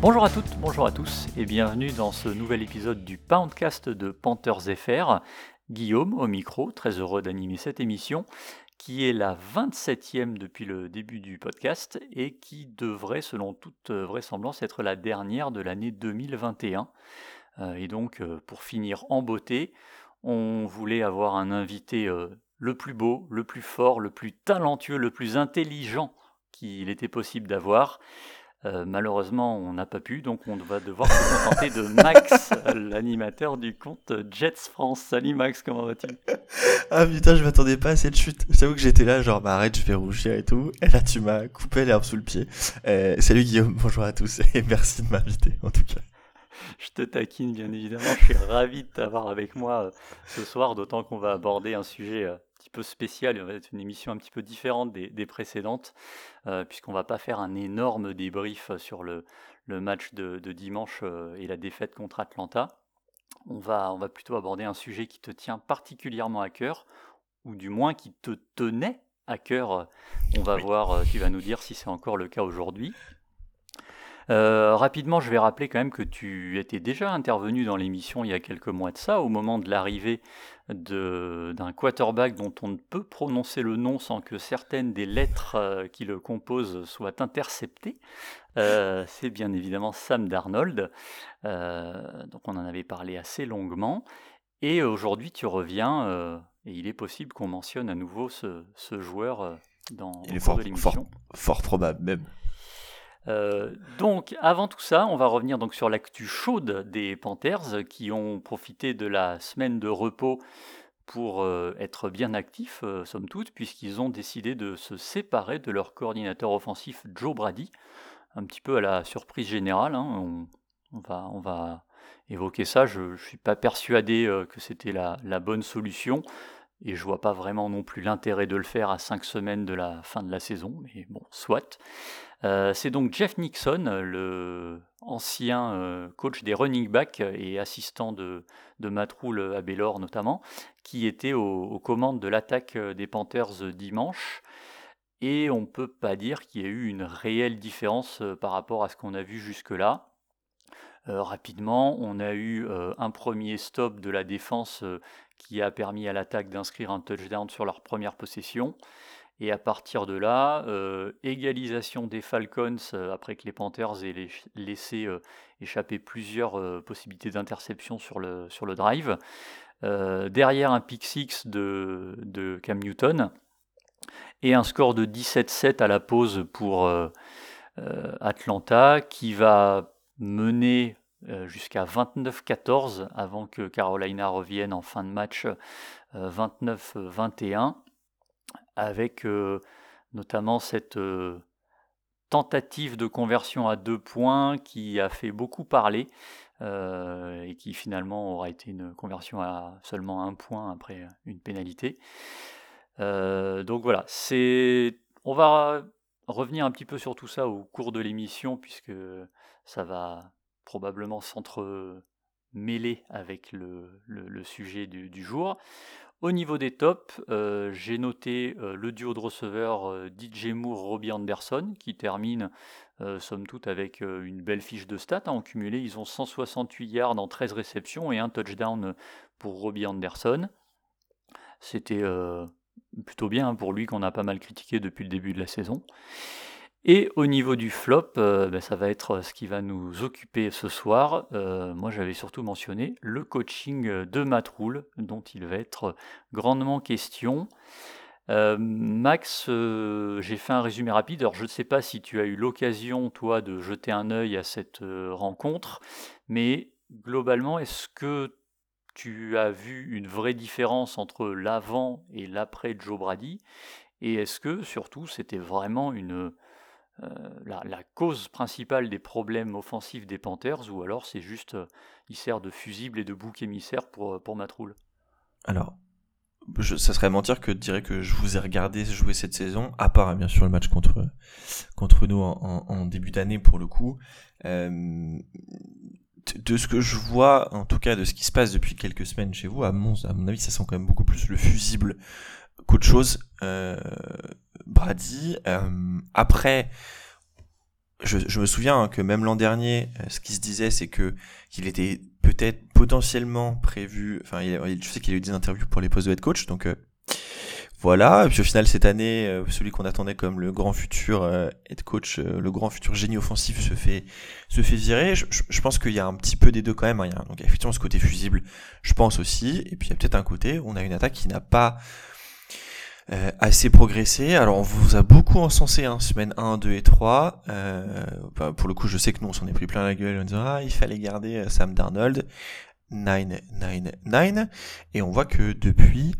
Bonjour à toutes, bonjour à tous et bienvenue dans ce nouvel épisode du Poundcast de Panthers FR. Guillaume au micro, très heureux d'animer cette émission qui est la 27e depuis le début du podcast et qui devrait, selon toute vraisemblance, être la dernière de l'année 2021. Euh, et donc, euh, pour finir en beauté, on voulait avoir un invité euh, le plus beau, le plus fort, le plus talentueux, le plus intelligent qu'il était possible d'avoir. Euh, malheureusement, on n'a pas pu, donc on va devoir se contenter de Max, l'animateur du compte Jets France. Salut Max, comment vas-tu? Ah putain, je m'attendais pas à cette chute. J'avoue que j'étais là, genre, bah arrête, je vais rougir et tout. Et là, tu m'as coupé l'herbe sous le pied. Euh, salut Guillaume, bonjour à tous et merci de m'inviter en tout cas. Je te taquine bien évidemment, je suis ravi de t'avoir avec moi euh, ce soir, d'autant qu'on va aborder un sujet petit peu spécial, il va être une émission un petit peu différente des, précédentes, euh, puisqu'on va pas faire un énorme débrief sur le, match de, dimanche euh, et la défaite contre Atlanta. On va, on va plutôt aborder un sujet qui te tient particulièrement à cœur, ou du moins qui te tenait à cœur. On va voir, euh, tu vas nous dire si c'est encore le cas aujourd'hui. Euh, rapidement, je vais rappeler quand même que tu étais déjà intervenu dans l'émission il y a quelques mois de ça, au moment de l'arrivée d'un quarterback dont on ne peut prononcer le nom sans que certaines des lettres euh, qui le composent soient interceptées. Euh, c'est bien évidemment Sam Darnold. donc on en avait parlé assez longuement. Et aujourd'hui, tu reviens, et il est possible qu'on mentionne à nouveau ce, joueur dans il est fort, fort, fort probable même. Euh, donc, avant tout ça, on va revenir donc sur l'actu chaude des Panthers qui ont profité de la semaine de repos pour euh, être bien actifs, euh, somme toute, puisqu'ils ont décidé de se séparer de leur coordinateur offensif Joe Brady, un petit peu à la surprise générale. Hein. On, va, on, va, évoquer ça. Je ne suis pas persuadé que c'était la, bonne solution. Et je vois pas vraiment non plus l'intérêt de le faire à cinq semaines de la fin de la saison, mais bon, soit. Euh, c'est donc Jeff Nixon, le ancien euh, coach des running backs et assistant de, de Matt Rule à Baylor notamment, qui était aux, commandes de l'attaque des Panthers dimanche. Et on ne peut pas dire qu'il y ait eu une réelle différence euh, par rapport à ce qu'on a vu jusque-là. rapidement, on a eu un premier stop de la défense qui a permis à l'attaque d'inscrire un touchdown sur leur première possession. Et à partir de là, euh, égalisation des Falcons euh, après que les Panthers aient laissé euh, échapper plusieurs possibilités d'interception sur le, drive. derrière un pick six de, de, Cam Newton et un score de 17-7 à la pause pour Atlanta qui va mener jusqu'à 29-14 avant que Carolina revienne en fin de match 29-21 avec euh, notamment cette euh, tentative de conversion à deux points qui a fait beaucoup parler euh, et qui finalement aura été une conversion à seulement un point après une pénalité. donc voilà, c'est on va revenir un petit peu sur tout ça au cours de l'émission puisque ça va probablement s'entremêler avec le, sujet du, jour. Au niveau des tops, euh, j'ai noté euh, le duo de receveurs euh, DJ Moore, Robbie Anderson, qui termine somme toute avec une belle fiche de stats. En cumulé, ils ont 168 yards en 13 réceptions et un touchdown pour Robbie Anderson. C'était plutôt bien pour lui qu'on a pas mal critiqué depuis le début de la saison. Et au niveau du flop, euh, ben, ça va être ce qui va nous occuper ce soir. Euh, moi, j'avais surtout mentionné le coaching de Matroul, dont il va être grandement question. Euh, Max, j'ai fait un résumé rapide. Alors, je ne sais pas si tu as eu l'occasion, toi, de jeter un œil à cette rencontre, mais globalement, est-ce que tu as vu une vraie différence entre l'avant et l'après Joe Brady? Et est-ce que, surtout, c'était vraiment une euh, la, cause principale des problèmes offensifs des Panthers, ou alors c'est juste, euh, il sert de fusible et de bouc émissaire pour, euh, pour Matroul Alors, ça serait mentir que de dire que je vous ai regardé jouer cette saison, à part bien sûr le match contre contre nous en, début d'année pour le coup. De ce que je vois, en tout cas de ce qui se passe depuis quelques semaines chez vous, à mon, avis, ça sent quand même beaucoup plus le fusible qu'autre chose. Brady. Euh, après, je, me souviens hein, que même l'an dernier, euh, ce qui se disait, c'est que qu'il était peut-être potentiellement prévu. Enfin, je sais qu'il a eu des interviews pour les postes de head coach, donc euh, voilà. Et puis au final, cette année, celui qu'on attendait comme le grand futur head coach, le grand futur génie offensif, se fait se fait virer. Je, pense qu'il y a un petit peu des deux quand même. Hein. Donc effectivement ce côté fusible, je pense aussi. Et puis il y a peut-être un côté, on a une attaque qui n'a pas euh, assez progressé. Alors on vous a beaucoup encensé, hein, semaine 1, 2 et 3. Euh, bah, pour le coup, je sais que nous, on s'en est pris plein la gueule en disant ah, il fallait garder euh, Sam Darnold. 9, 9, 9. Et on voit que depuis,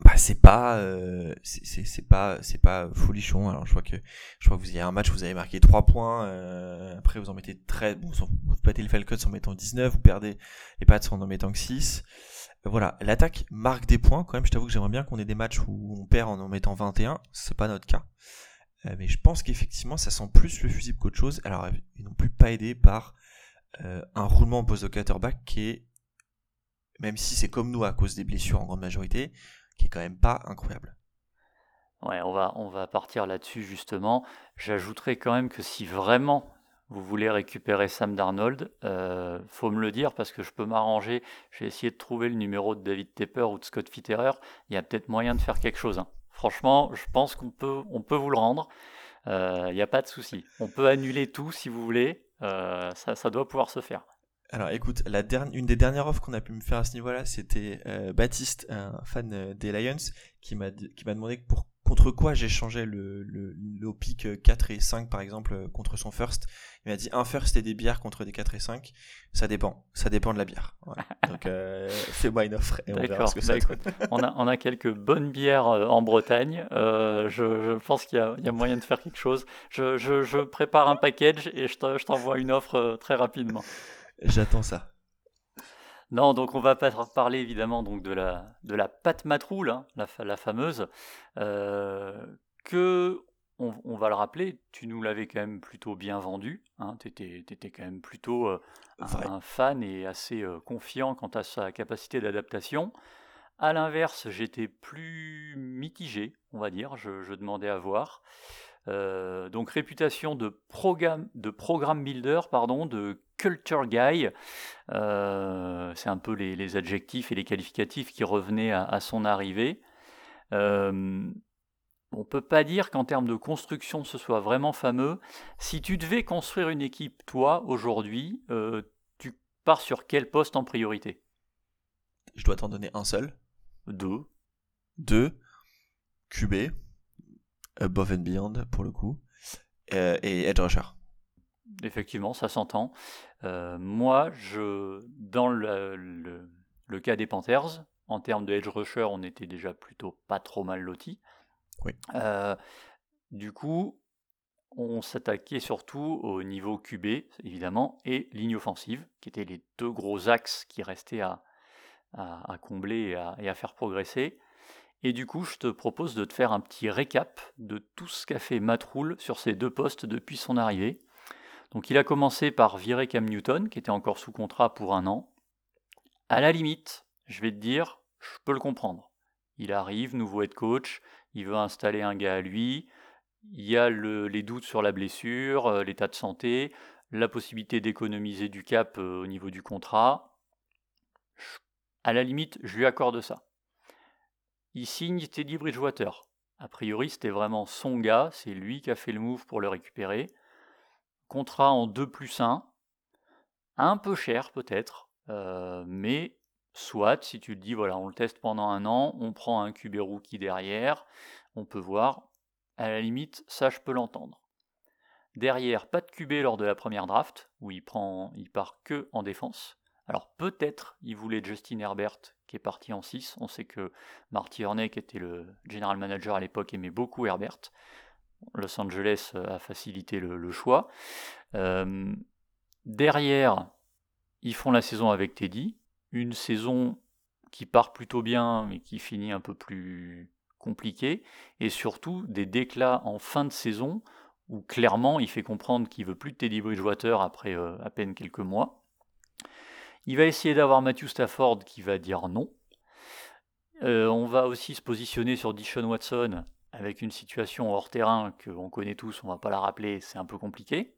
bah c'est pas euh, c'est pas c'est pas folichon alors je vois que je crois que vous avez un match vous avez marqué 3 points euh, après vous en mettez 13 bon, vous battez le Falcons en mettant 19 vous perdez les Pats en en mettant que 6 voilà, l'attaque marque des points. Quand même, je t'avoue que j'aimerais bien qu'on ait des matchs où on perd en en mettant 21. C'est pas notre cas. Euh, mais je pense qu'effectivement, ça sent plus le fusible qu'autre chose. Alors, ils n'ont plus pas aidé par euh, un roulement en poste de quarterback qui est, même si c'est comme nous à cause des blessures en grande majorité, qui est quand même pas incroyable. Ouais, on va, on va partir là-dessus justement. J'ajouterais quand même que si vraiment vous voulez récupérer Sam Darnold, euh, faut me le dire parce que je peux m'arranger. Je vais essayer de trouver le numéro de David Tepper ou de Scott Fitterer. Il y a peut-être moyen de faire quelque chose. Hein. Franchement, je pense qu'on peut, on vous le rendre. Euh, il n'y a pas de souci. On peut annuler tout si vous voulez. Euh, ça, doit pouvoir se faire. Alors écoute, la dernière, une des dernières offres qu'on a pu me faire à ce niveau-là, c'était euh, Baptiste, un fan des Lions, qui m'a qui m'a demandé pour contre quoi j'ai changé le, le, le pick 4 et 5 par exemple contre son first? Il m'a dit un first et des bières contre des 4 et 5. Ça dépend. Ça dépend de la bière. Donc euh, fais-moi une offre et on verra ce que ça bah, on, a, on a quelques bonnes bières euh, en Bretagne. Euh, je, je, pense qu'il y, y, a moyen de faire quelque chose. Je, je, je prépare un package et je t'envoie une offre euh, très rapidement. J'attends ça. Non, donc on va parler évidemment donc de la, de la pâte matroule, hein, la, la, fameuse, euh, que, on, va le rappeler, tu nous l'avais quand même plutôt bien vendu, hein, tu étais, quand même plutôt euh, un, fan et assez euh, confiant quant à sa capacité d'adaptation. À l'inverse, j'étais plus mitigé, on va dire, je, je demandais à voir. Euh, donc réputation de programme, de programme builder, pardon, de culture guy. Euh, c'est un peu les, adjectifs et les qualificatifs qui revenaient à, son arrivée. Euh, on ne peut pas dire qu'en termes de construction ce soit vraiment fameux. Si tu devais construire une équipe, toi, aujourd'hui, tu pars sur quel poste en priorité? Je dois t'en donner un seul. Deux. Deux. QB. Above and Beyond pour le coup, euh, et Edge Rusher. Effectivement, ça s'entend. Euh, moi, je, dans le, le, cas des Panthers, en termes de Edge Rusher, on était déjà plutôt pas trop mal lotis. Oui. Euh, du coup, on s'attaquait surtout au niveau QB, évidemment, et ligne offensive, qui étaient les deux gros axes qui restaient à, à, à combler et à, et à, faire progresser. Et du coup, je te propose de te faire un petit récap de tout ce qu'a fait Matt sur ces deux postes depuis son arrivée. Donc il a commencé par virer Cam Newton, qui était encore sous contrat pour un an. À la limite, je vais te dire, je peux le comprendre. Il arrive, nouveau head coach, il veut installer un gars à lui, il y a les doutes sur la blessure, euh, l'état de santé, la possibilité d'économiser du cap euh, au niveau du contrat. À la limite, je lui accorde ça il signe Teddy Bridgewater. A priori, c'était vraiment son gars, c'est lui qui a fait le move pour le récupérer. Contrat en 2 plus 1, un peu cher peut-être, euh, mais soit, si tu te dis, voilà, on le teste pendant un an, on prend un QB rookie derrière, on peut voir, à la limite, ça je peux l'entendre. Derrière, pas de QB lors de la première draft, où il, prend, il part que en défense. Alors peut-être il voulait Justin Herbert qui est parti en 6. On sait que Marty Herney, qui était le general manager à l'époque, aimait beaucoup Herbert. Los Angeles a facilité le, choix. Euh, derrière, ils font la saison avec Teddy. Une saison qui part plutôt bien, mais qui finit un peu plus compliqué, et surtout des déclats en fin de saison où clairement il fait comprendre qu'il veut plus de Teddy Bridgewater après euh, à peine quelques mois. Il va essayer d'avoir Matthew Stafford qui va dire non. Euh, on va aussi se positionner sur Dishon Watson avec une situation hors terrain qu'on connaît tous, on va pas la rappeler, c'est un peu compliqué.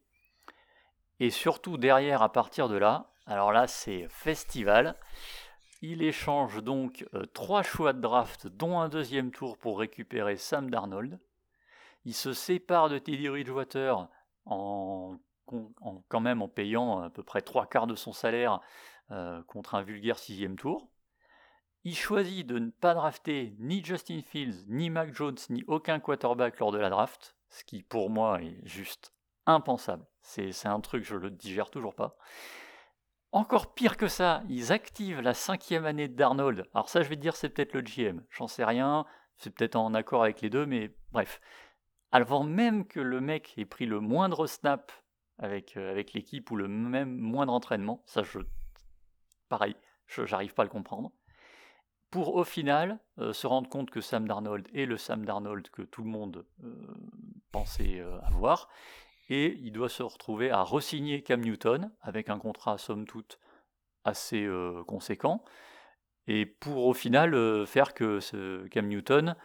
Et surtout derrière, à partir de là, alors là c'est festival. Il échange donc euh, trois choix de draft, dont un deuxième tour pour récupérer Sam Darnold. Il se sépare de Teddy Bridgewater en, quand même en payant à peu près trois quarts de son salaire euh, contre un vulgaire sixième tour. Il choisit de ne pas drafter ni Justin Fields, ni Mac Jones, ni aucun quarterback lors de la draft, ce qui pour moi est juste impensable. C'est un truc, je le digère toujours pas. Encore pire que ça, ils activent la cinquième année d'Arnold. Alors ça, je vais te dire, c'est peut-être le GM. J'en sais rien. C'est peut-être en accord avec les deux, mais bref. Avant même que le mec ait pris le moindre snap avec, euh, avec l'équipe ou le même moindre entraînement, ça, je, pareil, j'arrive pas à le comprendre. Pour au final euh, se rendre compte que Sam Darnold est le Sam Darnold que tout le monde euh, pensait avoir, et il doit se retrouver à resigner Cam Newton avec un contrat somme toute assez euh, conséquent et pour au final euh, faire que ce Cam Newton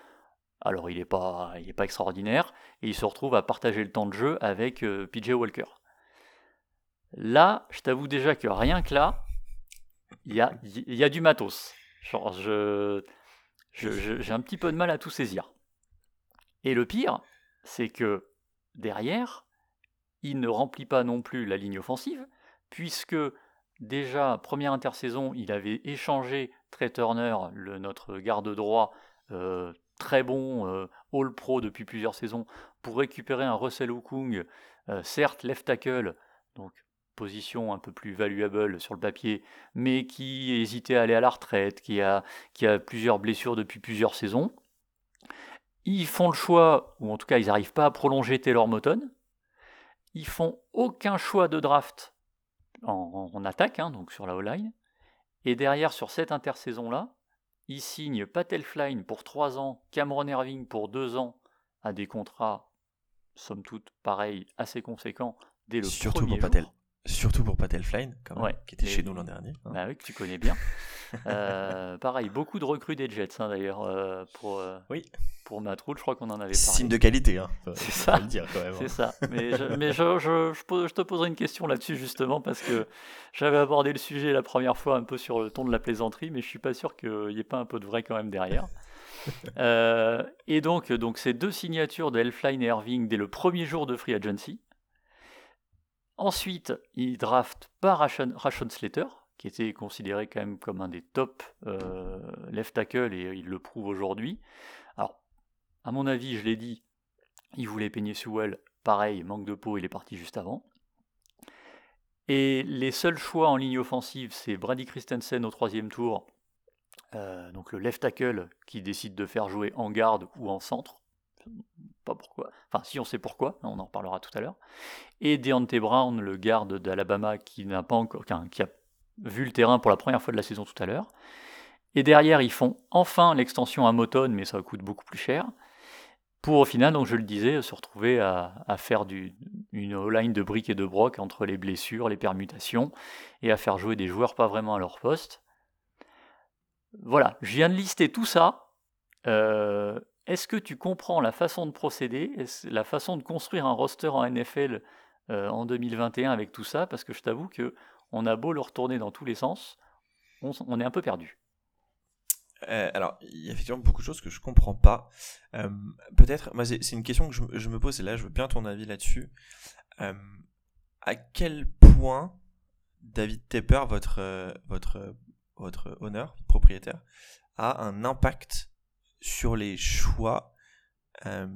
alors il n'est pas, il pas extraordinaire et il se retrouve à partager le temps de jeu avec euh, PJ Walker. Là, je t'avoue déjà que rien que là, il y a, du matos. Je, j'ai un petit peu de mal à tout saisir. Et le pire, c'est que derrière, il ne remplit pas non plus la ligne offensive, puisque déjà, première intersaison, il avait échangé Trey Turner, notre garde droit, euh, très bon, euh, All-Pro depuis plusieurs saisons, pour récupérer un Russell Okung, euh, certes left tackle, donc position un peu plus valuable sur le papier, mais qui hésitait à aller à la retraite, qui a, qui a plusieurs blessures depuis plusieurs saisons. Ils font le choix, ou en tout cas ils n'arrivent pas à prolonger Taylor Moton, ils font aucun choix de draft en, attaque, hein, donc sur la O-line. Et derrière, sur cette intersaison-là, ils signent Patel Flyne pour 3 ans, Cameron Irving pour 2 ans, à des contrats, somme toute, pareil, assez conséquents, dès le Surtout premier pour Patel. Surtout pour Patel Flyne, qui était chez nous l'an dernier. Hein. Bah oui, que tu connais bien. Euh, pareil, beaucoup de recrues des Jets, hein, d'ailleurs, euh, pour, euh, oui. pour Matroul, je crois qu'on en avait parlé. Signe de qualité, hein, c'est ça. C'est hein. ça. Mais, je, mais je, je, je, te poserai une question là-dessus, justement, parce que j'avais abordé le sujet la première fois un peu sur le ton de la plaisanterie, mais je suis pas sûr qu'il n'y ait pas un peu de vrai quand même derrière. et donc, donc, ces deux signatures de Elfline et Irving dès le premier jour de Free Agency, Ensuite, il draft par Rashon, Slater, qui était considéré quand même comme un des top euh, left tackle et il le prouve aujourd'hui. Alors, à mon avis, je l'ai dit, il voulait peigner Sewell, pareil, manque de peau, il est parti juste avant. Et les seuls choix en ligne offensive, c'est Brady Christensen au troisième tour, euh, donc le left tackle qui décide de faire jouer en garde ou en centre pas pourquoi. Enfin, si on sait pourquoi, on en reparlera tout à l'heure. Et Deontay Brown, le garde d'Alabama, qui n'a pas encore, qui a vu le terrain pour la première fois de la saison tout à l'heure. Et derrière, ils font enfin l'extension à Moton, mais ça coûte beaucoup plus cher. Pour au final, donc je le disais, se retrouver à, faire une line de briques et de broc entre les blessures, les permutations, et à faire jouer des joueurs pas vraiment à leur poste. Voilà, je viens de lister tout ça. Euh, est-ce que tu comprends la façon de procéder, la façon de construire un roster en NFL euh, en 2021 avec tout ça? Parce que je t'avoue que on a beau le retourner dans tous les sens, on, est un peu perdu. Euh, alors, il y a effectivement beaucoup de choses que je comprends pas. Euh, peut-être, c'est une question que je, me pose, et là, je veux bien ton avis là-dessus. à quel point David Tepper, votre, votre, votre honneur, propriétaire, a un impact sur les choix, euh,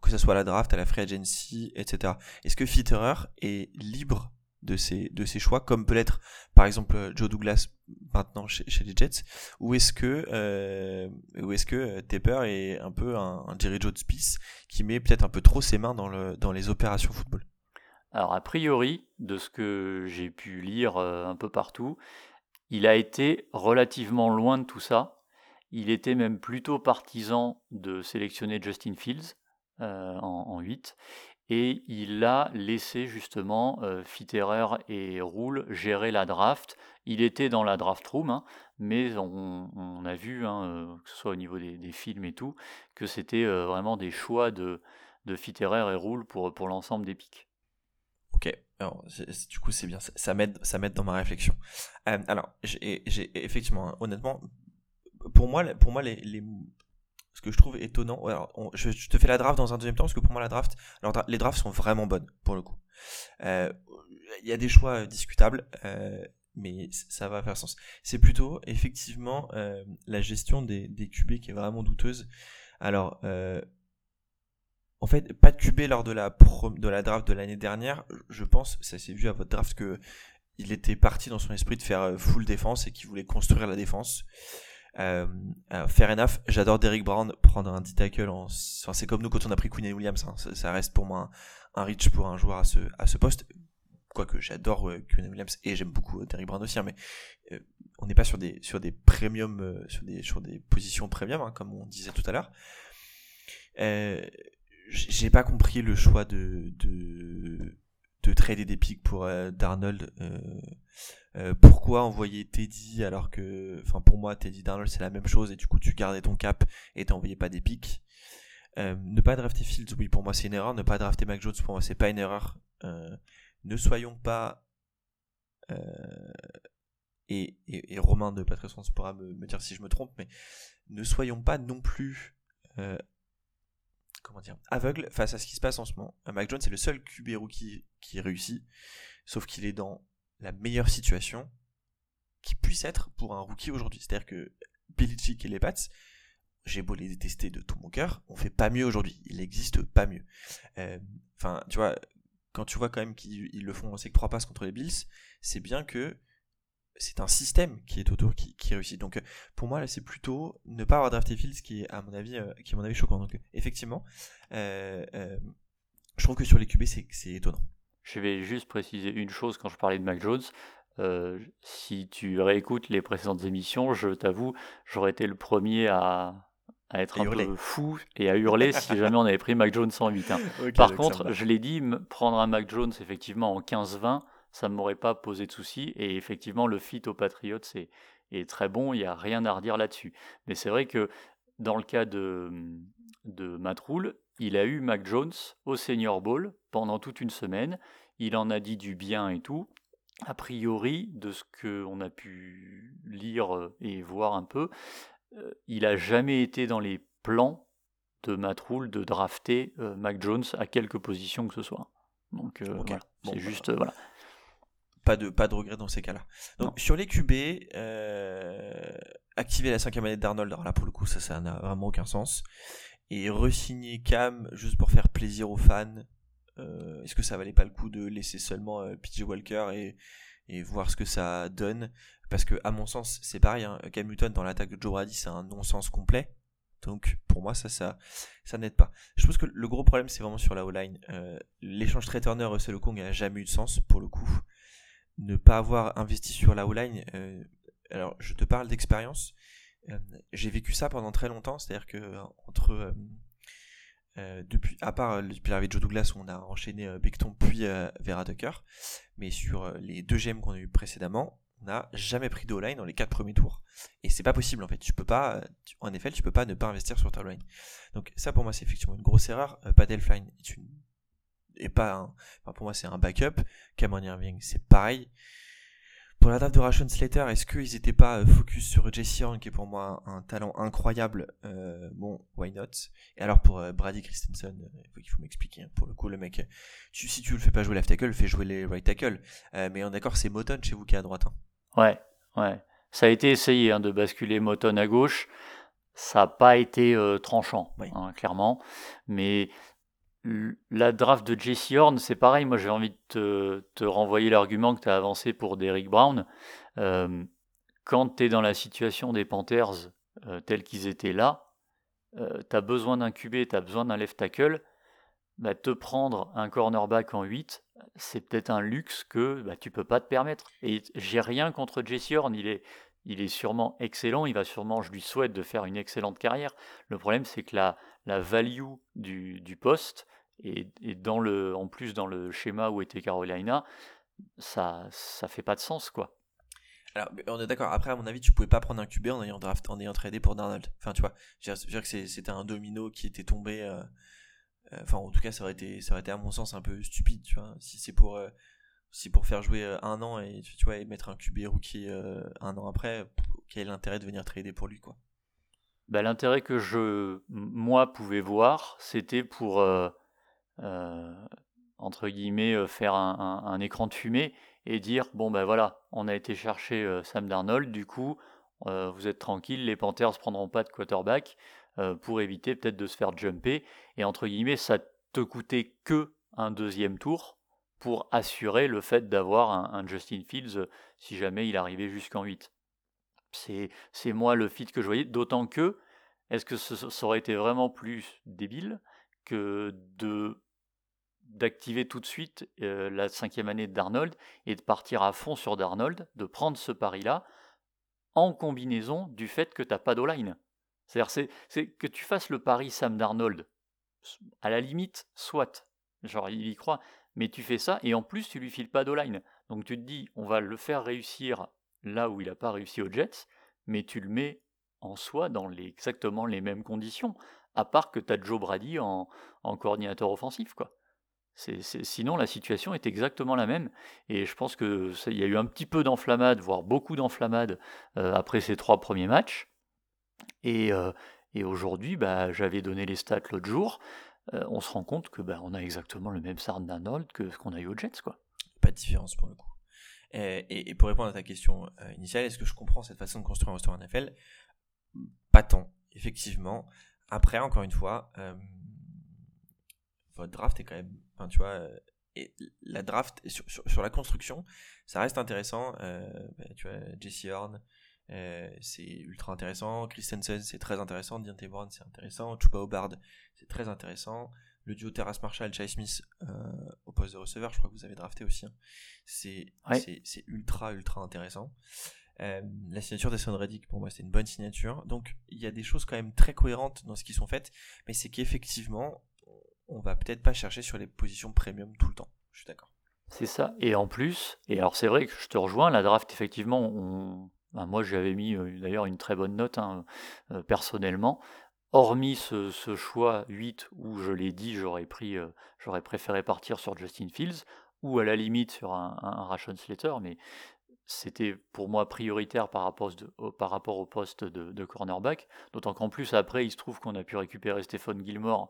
que ce soit à la draft, à la free agency, etc. Est-ce que Fitterer est libre de ses, choix, comme peut l'être par exemple Joe Douglas maintenant chez, les Jets, ou est-ce que, euh, que euh, Tepper est un peu un, un Jerry Jones Spice qui met peut-être un peu trop ses mains dans, dans les opérations football? Alors a priori, de ce que j'ai pu lire un peu partout, il a été relativement loin de tout ça. Il était même plutôt partisan de sélectionner Justin Fields en, en 8 et il a laissé justement euh, Fitterer et Roule gérer la draft. Il était dans la draft room, hein, mais on, a vu, hein, euh, que ce soit au niveau des, films et tout, que c'était euh, vraiment des choix de, de Fitterer et Roule pour, pour l'ensemble des pics. Ok, du coup c'est bien, ça, ça m'aide dans ma réflexion. alors, j'ai, effectivement, hein, honnêtement, pour moi, pour moi les, ce que je trouve étonnant, je, te fais la draft dans un deuxième temps, parce que pour moi la draft, alors, les drafts sont vraiment bonnes pour le coup. Euh, il y a des choix euh, discutables, euh, mais ça va faire sens. C'est plutôt effectivement la gestion des, des QB qui est vraiment douteuse. Alors, en fait, pas de QB lors de la, de la draft de l'année dernière, je pense, ça s'est vu à votre draft que il était parti dans son esprit de faire full défense et qu'il voulait construire la défense. Euh, fair enough, j'adore Derrick Brown prendre un D-tackle. En... Enfin, c'est comme nous quand on a pris Queen Williams. Hein. Ça, reste pour moi un, reach pour un joueur à ce, à ce poste. Quoique j'adore euh, Williams et j'aime beaucoup euh, Derrick Brown aussi. Hein, mais euh, on n'est pas sur des, sur des premium, sur, des, sur des positions premium, hein, comme on disait tout à l'heure. J'ai pas compris le choix de, de, de trader des pics pour Darnold. Euh, pourquoi envoyer Teddy alors que, enfin pour moi Teddy Darnold c'est la même chose et du coup tu gardais ton cap et t'envoyais pas des pics. Euh, ne pas drafter Fields, oui pour moi c'est une erreur. Ne pas drafter Mac Jones pour moi c'est pas une erreur. Euh, ne soyons pas et, et, Romain de Sens pourra me, dire si je me trompe, mais ne soyons pas non plus comment dire aveugles face à ce qui se passe en ce moment. Mac Jones c'est le seul QB rookie qui réussit, sauf qu'il est dans la meilleure situation qui puisse être pour un rookie aujourd'hui. C'est-à-dire que Belichick et les Pats, j'ai beau les détester de tout mon cœur, on fait pas mieux aujourd'hui. Il n'existe pas mieux. Euh, enfin, tu vois, quand tu vois quand même qu'ils le font, c'est que trois passes contre les Bills, c'est bien que c'est un système qui est autour qui, réussit. Donc pour moi là c'est plutôt ne pas avoir drafté Fields qui est à mon avis euh, qui est à mon avis choquant. Donc effectivement, euh, je trouve que sur les QB c'est étonnant. Je vais juste préciser une chose quand je parlais de Mac Jones. Euh, si tu réécoutes les précédentes émissions, je t'avoue, j'aurais été le premier à, être un peu fou et à hurler si jamais on avait pris Mac Jones en 8. Hein. Par contre, je l'ai dit, prendre un Mac Jones effectivement en 15-20, ça ne m'aurait pas posé de soucis. Et effectivement, le fit aux Patriots est, est très bon, il n'y a rien à redire là-dessus. Mais c'est vrai que dans le cas de, de Matt Rule, il a eu Mac Jones au Senior Bowl pendant toute une semaine. Il en a dit du bien et tout. A priori, de ce qu'on a pu lire euh, et voir un peu, euh, il n'a jamais été dans les plans de Matt Rule de drafter euh, Mac Jones à quelque position que ce soit. Donc voilà, c'est bah, juste voilà. Pas de, pas de regret dans ces cas-là. Donc sur les QB, activer la cinquième année d'Arnold, alors là pour le coup ça ça n'a vraiment aucun sens et resigner Cam juste pour faire plaisir aux fans. Euh, est-ce que ça valait pas le coup de laisser seulement euh, PJ Walker et, et voir ce que ça donne? Parce que à mon sens, c'est pareil. Hein, Cam Newton dans l'attaque de Joe Brady, c'est un non-sens complet. Donc pour moi, ça, ça, ça n'aide pas. Je pense que le gros problème, c'est vraiment sur la O-line. Euh, l'échange Trey Turner Russell Okong n'a jamais eu de sens pour le coup. Ne pas avoir investi sur la O-line. alors, je te parle d'expérience. Euh, j'ai vécu ça pendant très longtemps, c'est-à-dire que euh, entre euh, depuis, à part depuis l'arrivée de Joe Douglas on a enchaîné Becton puis Vera Tucker, mais sur les deux GM qu'on a eu précédemment, on n'a jamais pris de line dans les quatre premiers tours. Et c'est pas possible en fait. Tu peux pas, en effet, tu peux pas ne pas investir sur ta line. Donc ça pour moi c'est effectivement une grosse erreur. Euh, Pat Elfline est et pas un, enfin, pour moi c'est un backup. Cameron Irving c'est pareil. Pour la draft de Ration Slater, est-ce qu'ils n'étaient pas euh, focus sur Jesse Horn, qui est pour moi un, talent incroyable euh, Bon, why not? Et alors pour euh, Brady Christensen, il faut m'expliquer. Hein. pour le coup, le mec, tu, si tu le fais pas jouer left tackle, fais jouer les right tackle. mais on est d'accord, c'est Moton chez vous qui est à droite. Hein. Ouais, ouais. Ça a été essayé hein, de basculer Moton à gauche. Ça n'a pas été tranchant, clairement. Mais la draft de Jesse Horn, c'est pareil. Moi, j'ai envie de te, renvoyer l'argument que tu as avancé pour Derrick Brown. Euh, quand tu es dans la situation des Panthers euh, tels qu'ils étaient là, euh, tu as besoin d'un QB, tu as besoin d'un left tackle. Bah, te prendre un cornerback en 8, c'est peut-être un luxe que bah, tu peux pas te permettre. Et j'ai rien contre Jesse Horn, il est, il est sûrement excellent, il va sûrement, je lui souhaite de faire une excellente carrière. Le problème, c'est que la, la value du, du poste, et, dans le, en plus dans le schéma où était Carolina, ça ça fait pas de sens quoi. Alors, on est d'accord. Après, à mon avis, tu pouvais pas prendre un QB en ayant draft, en ayant tradé pour Darnold. Enfin, tu vois, je veux dire que c'était un domino qui était tombé. Euh, euh, enfin, en tout cas, ça aurait été, ça aurait été à mon sens un peu stupide, tu vois. Si c'est pour, euh, si pour faire jouer un an et tu vois et mettre un QB rookie un an après, quel est l'intérêt de venir trader pour lui, quoi? Bah, l'intérêt que je, moi, pouvais voir, c'était pour entre guillemets faire un, écran de fumée et dire bon ben voilà, on a été chercher Sam Darnold, du coup vous êtes tranquille, les Panthers prendront pas de quarterback pour éviter peut-être de se faire jumper et entre guillemets ça te coûtait que un deuxième tour pour assurer le fait d'avoir un, Justin Fields si jamais il arrivait jusqu'en 8. C'est, c'est moi le fit que je voyais, d'autant que est-ce que ça aurait été vraiment plus débile que de d'activer tout de suite la cinquième année d'Arnold et de partir à fond sur Darnold, de prendre ce pari-là en combinaison du fait que tu n'as pas d'O-line. C'est-à-dire c'est que tu fasses le pari Sam Darnold, à la limite, soit, genre il y croit, mais tu fais ça et en plus tu lui files pas d'O-line. Donc tu te dis, on va le faire réussir là où il n'a pas réussi aux Jets, mais tu le mets en soi dans exactement les mêmes conditions, à part que tu as Joe Brady en, en coordinateur offensif. quoi sinon, la situation est exactement la même. Et je pense qu'il y a eu un petit peu d'enflammade, voire beaucoup d'enflammade euh, après ces trois premiers matchs. Et, euh, aujourd'hui, bah, j'avais donné les stats l'autre jour. Euh, on se rend compte que bah, on a exactement le même Sard Nanold que ce qu'on a eu aux Jets. Quoi. Pas de différence pour le coup. Et, pour répondre à ta question initiale, est-ce que je comprends cette façon de construire un roster NFL Pas tant, effectivement. Après, encore une fois, votre draft est quand même, enfin, tu vois, euh, et la draft sur, sur, la construction, ça reste intéressant. Euh, bah, tu vois, Jesse Horn, euh, c'est ultra intéressant. Christensen, c'est très intéressant. Deontay Brown, c'est intéressant. Chuba Hobard, c'est très intéressant. Le duo Terrace Marshall, Chase Smith au poste de receveur, je crois que vous avez drafté aussi. Hein. C'est c'est ultra, ultra intéressant. la signature d'Esson Reddick, pour moi, c'est une bonne signature. Donc, il y a des choses quand même très cohérentes dans ce qui sont faites, mais c'est qu'effectivement, on va peut-être pas chercher sur les positions premium tout le temps. Je suis d'accord. C'est ça. Et en plus, et alors c'est vrai que je te rejoins, la draft, effectivement, moi j'avais mis euh, d'ailleurs une très bonne note hein, euh, personnellement. Hormis ce, choix 8 où je l'ai dit, j'aurais pris, euh, j'aurais préféré partir sur Justin Fields ou à la limite sur un, un Ration Slater, mais c'était pour moi prioritaire par rapport, au poste de, cornerback. D'autant qu'en plus, après, il se trouve qu'on a pu récupérer Stéphane Gilmore.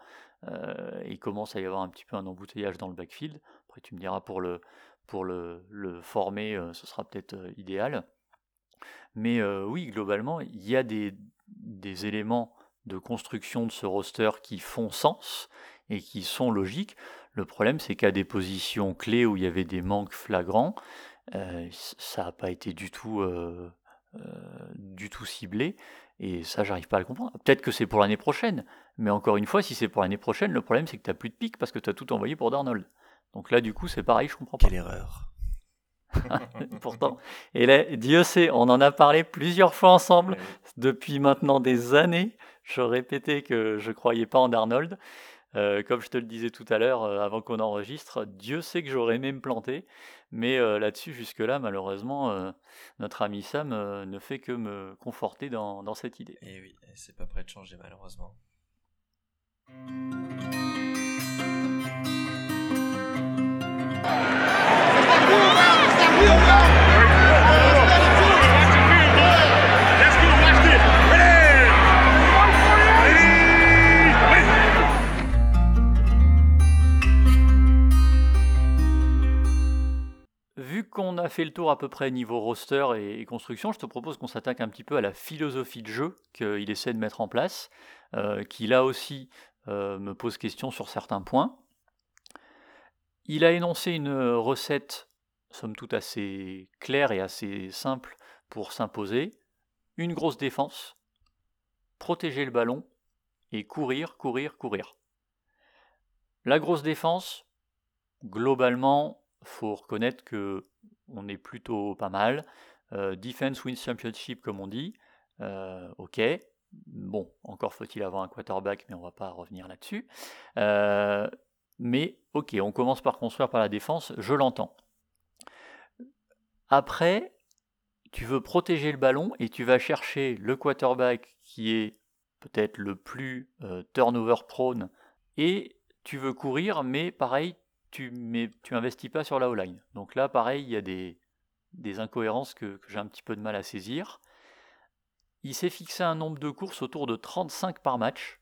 Euh, il commence à y avoir un petit peu un embouteillage dans le backfield. Après, tu me diras, pour le, former, euh, ce sera peut-être euh, idéal. Mais oui, globalement, il y a des, des éléments de construction de ce roster qui font sens et qui sont logiques. Le problème, c'est qu'à des positions clés où il y avait des manques flagrants, euh, ça n'a pas été du tout, euh, euh, du tout ciblé. Et ça, j'arrive pas à le comprendre. Peut-être que c'est pour l'année prochaine. Mais encore une fois, si c'est pour l'année prochaine, le problème, c'est que tu n'as plus de pic parce que tu as tout envoyé pour Darnold. Donc là, du coup, c'est pareil, je comprends pas. Quelle erreur. Pourtant. Et là, Dieu sait, on en a parlé plusieurs fois ensemble depuis maintenant des années. Je répétais que je croyais pas en Darnold. Euh, comme je te le disais tout à l'heure, euh, avant qu'on enregistre, Dieu sait que j'aurais aimé me planter, mais euh, là-dessus, jusque-là, malheureusement, notre ami Sam ne fait que me conforter dans, dans cette idée. Et eh oui, c'est pas prêt de changer, malheureusement. Qu'on a fait le tour à peu près niveau roster et, construction, je te propose qu'on s'attaque un petit peu à la philosophie de jeu qu'il essaie de mettre en place, euh, qui là aussi euh, me pose question sur certains points. Il a énoncé une recette, somme toute assez claire et assez simple pour s'imposer. Une grosse défense, protéger le ballon et courir, courir, courir. La grosse défense, globalement, faut reconnaître que on est plutôt pas mal. defense wins championship, comme on dit. ok. Bon, encore faut-il avoir un quarterback, mais on va pas revenir là-dessus. mais ok, on commence par construire par la défense, je l'entends. Après, tu veux protéger le ballon et tu vas chercher le quarterback qui est peut-être le plus turnover prone et tu veux courir, mais pareil, tu mais tu investis pas sur la O-line. Donc là, pareil, il y a des, incohérences que, j'ai un petit peu de mal à saisir. Il s'est fixé un nombre de courses autour de 35 par match.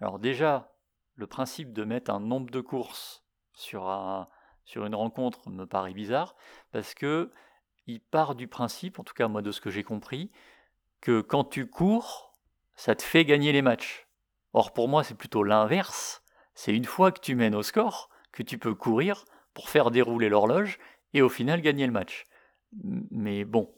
Alors déjà, le principe de mettre un nombre de courses sur une rencontre me paraît bizarre, parce que il part du principe, en tout cas moi de ce que j'ai compris, que quand tu cours, ça te fait gagner les matchs. Or pour moi c'est plutôt l'inverse. C'est une fois que tu mènes au score tu peux courir pour faire dérouler l'horloge et au final gagner le match. Mais bon,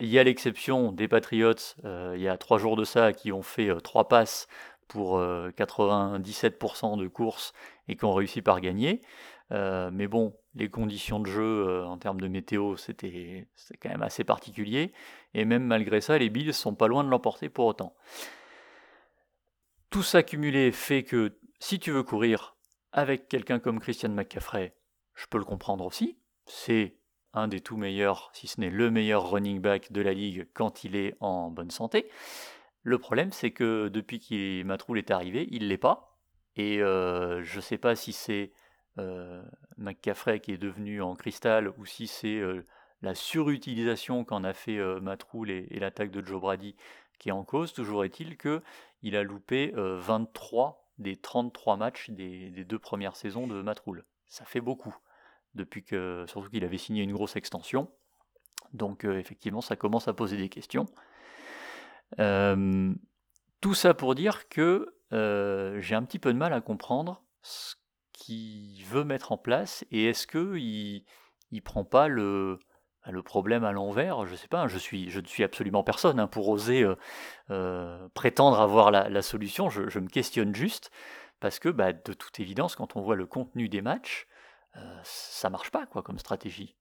il y a l'exception des Patriots, euh, il y a trois jours de ça, qui ont fait euh, trois passes pour 97% euh, de courses et qui ont réussi par gagner. mais bon, les conditions de jeu en termes de météo, c'était quand même assez particulier. Et même malgré ça, les Bills sont pas loin de l'emporter pour autant. Tout ça cumulé fait que si tu veux courir avec quelqu'un comme Christian McCaffrey, je peux le comprendre aussi. C'est un des tout meilleurs, si ce n'est le meilleur running back de la ligue quand il est en bonne santé. Le problème, c'est que depuis que Matroul est arrivé, il l'est pas. Et euh, je ne sais pas si c'est euh, McCaffrey qui est devenu en cristal ou si c'est euh, la surutilisation qu'en a fait Matroul et, l'attaque de Joe Brady qui est en cause. Toujours est-il qu'il a loupé 23 des 33 matchs des, deux premières saisons de Matroul. Ça fait beaucoup depuis que, surtout qu'il avait signé une grosse extension. Donc euh, effectivement, ça commence à poser des questions. Euh, tout ça pour dire que euh, j'ai un petit peu de mal à comprendre ce qu'il veut mettre en place et est-ce qu'il il prend pas le, le problème à l'envers, je sais pas, je, suis, je ne suis absolument personne hein, pour oser prétendre avoir la, solution, je, me questionne juste, parce que bah, de toute évidence, quand on voit le contenu des matchs, euh, ça marche pas quoi comme stratégie.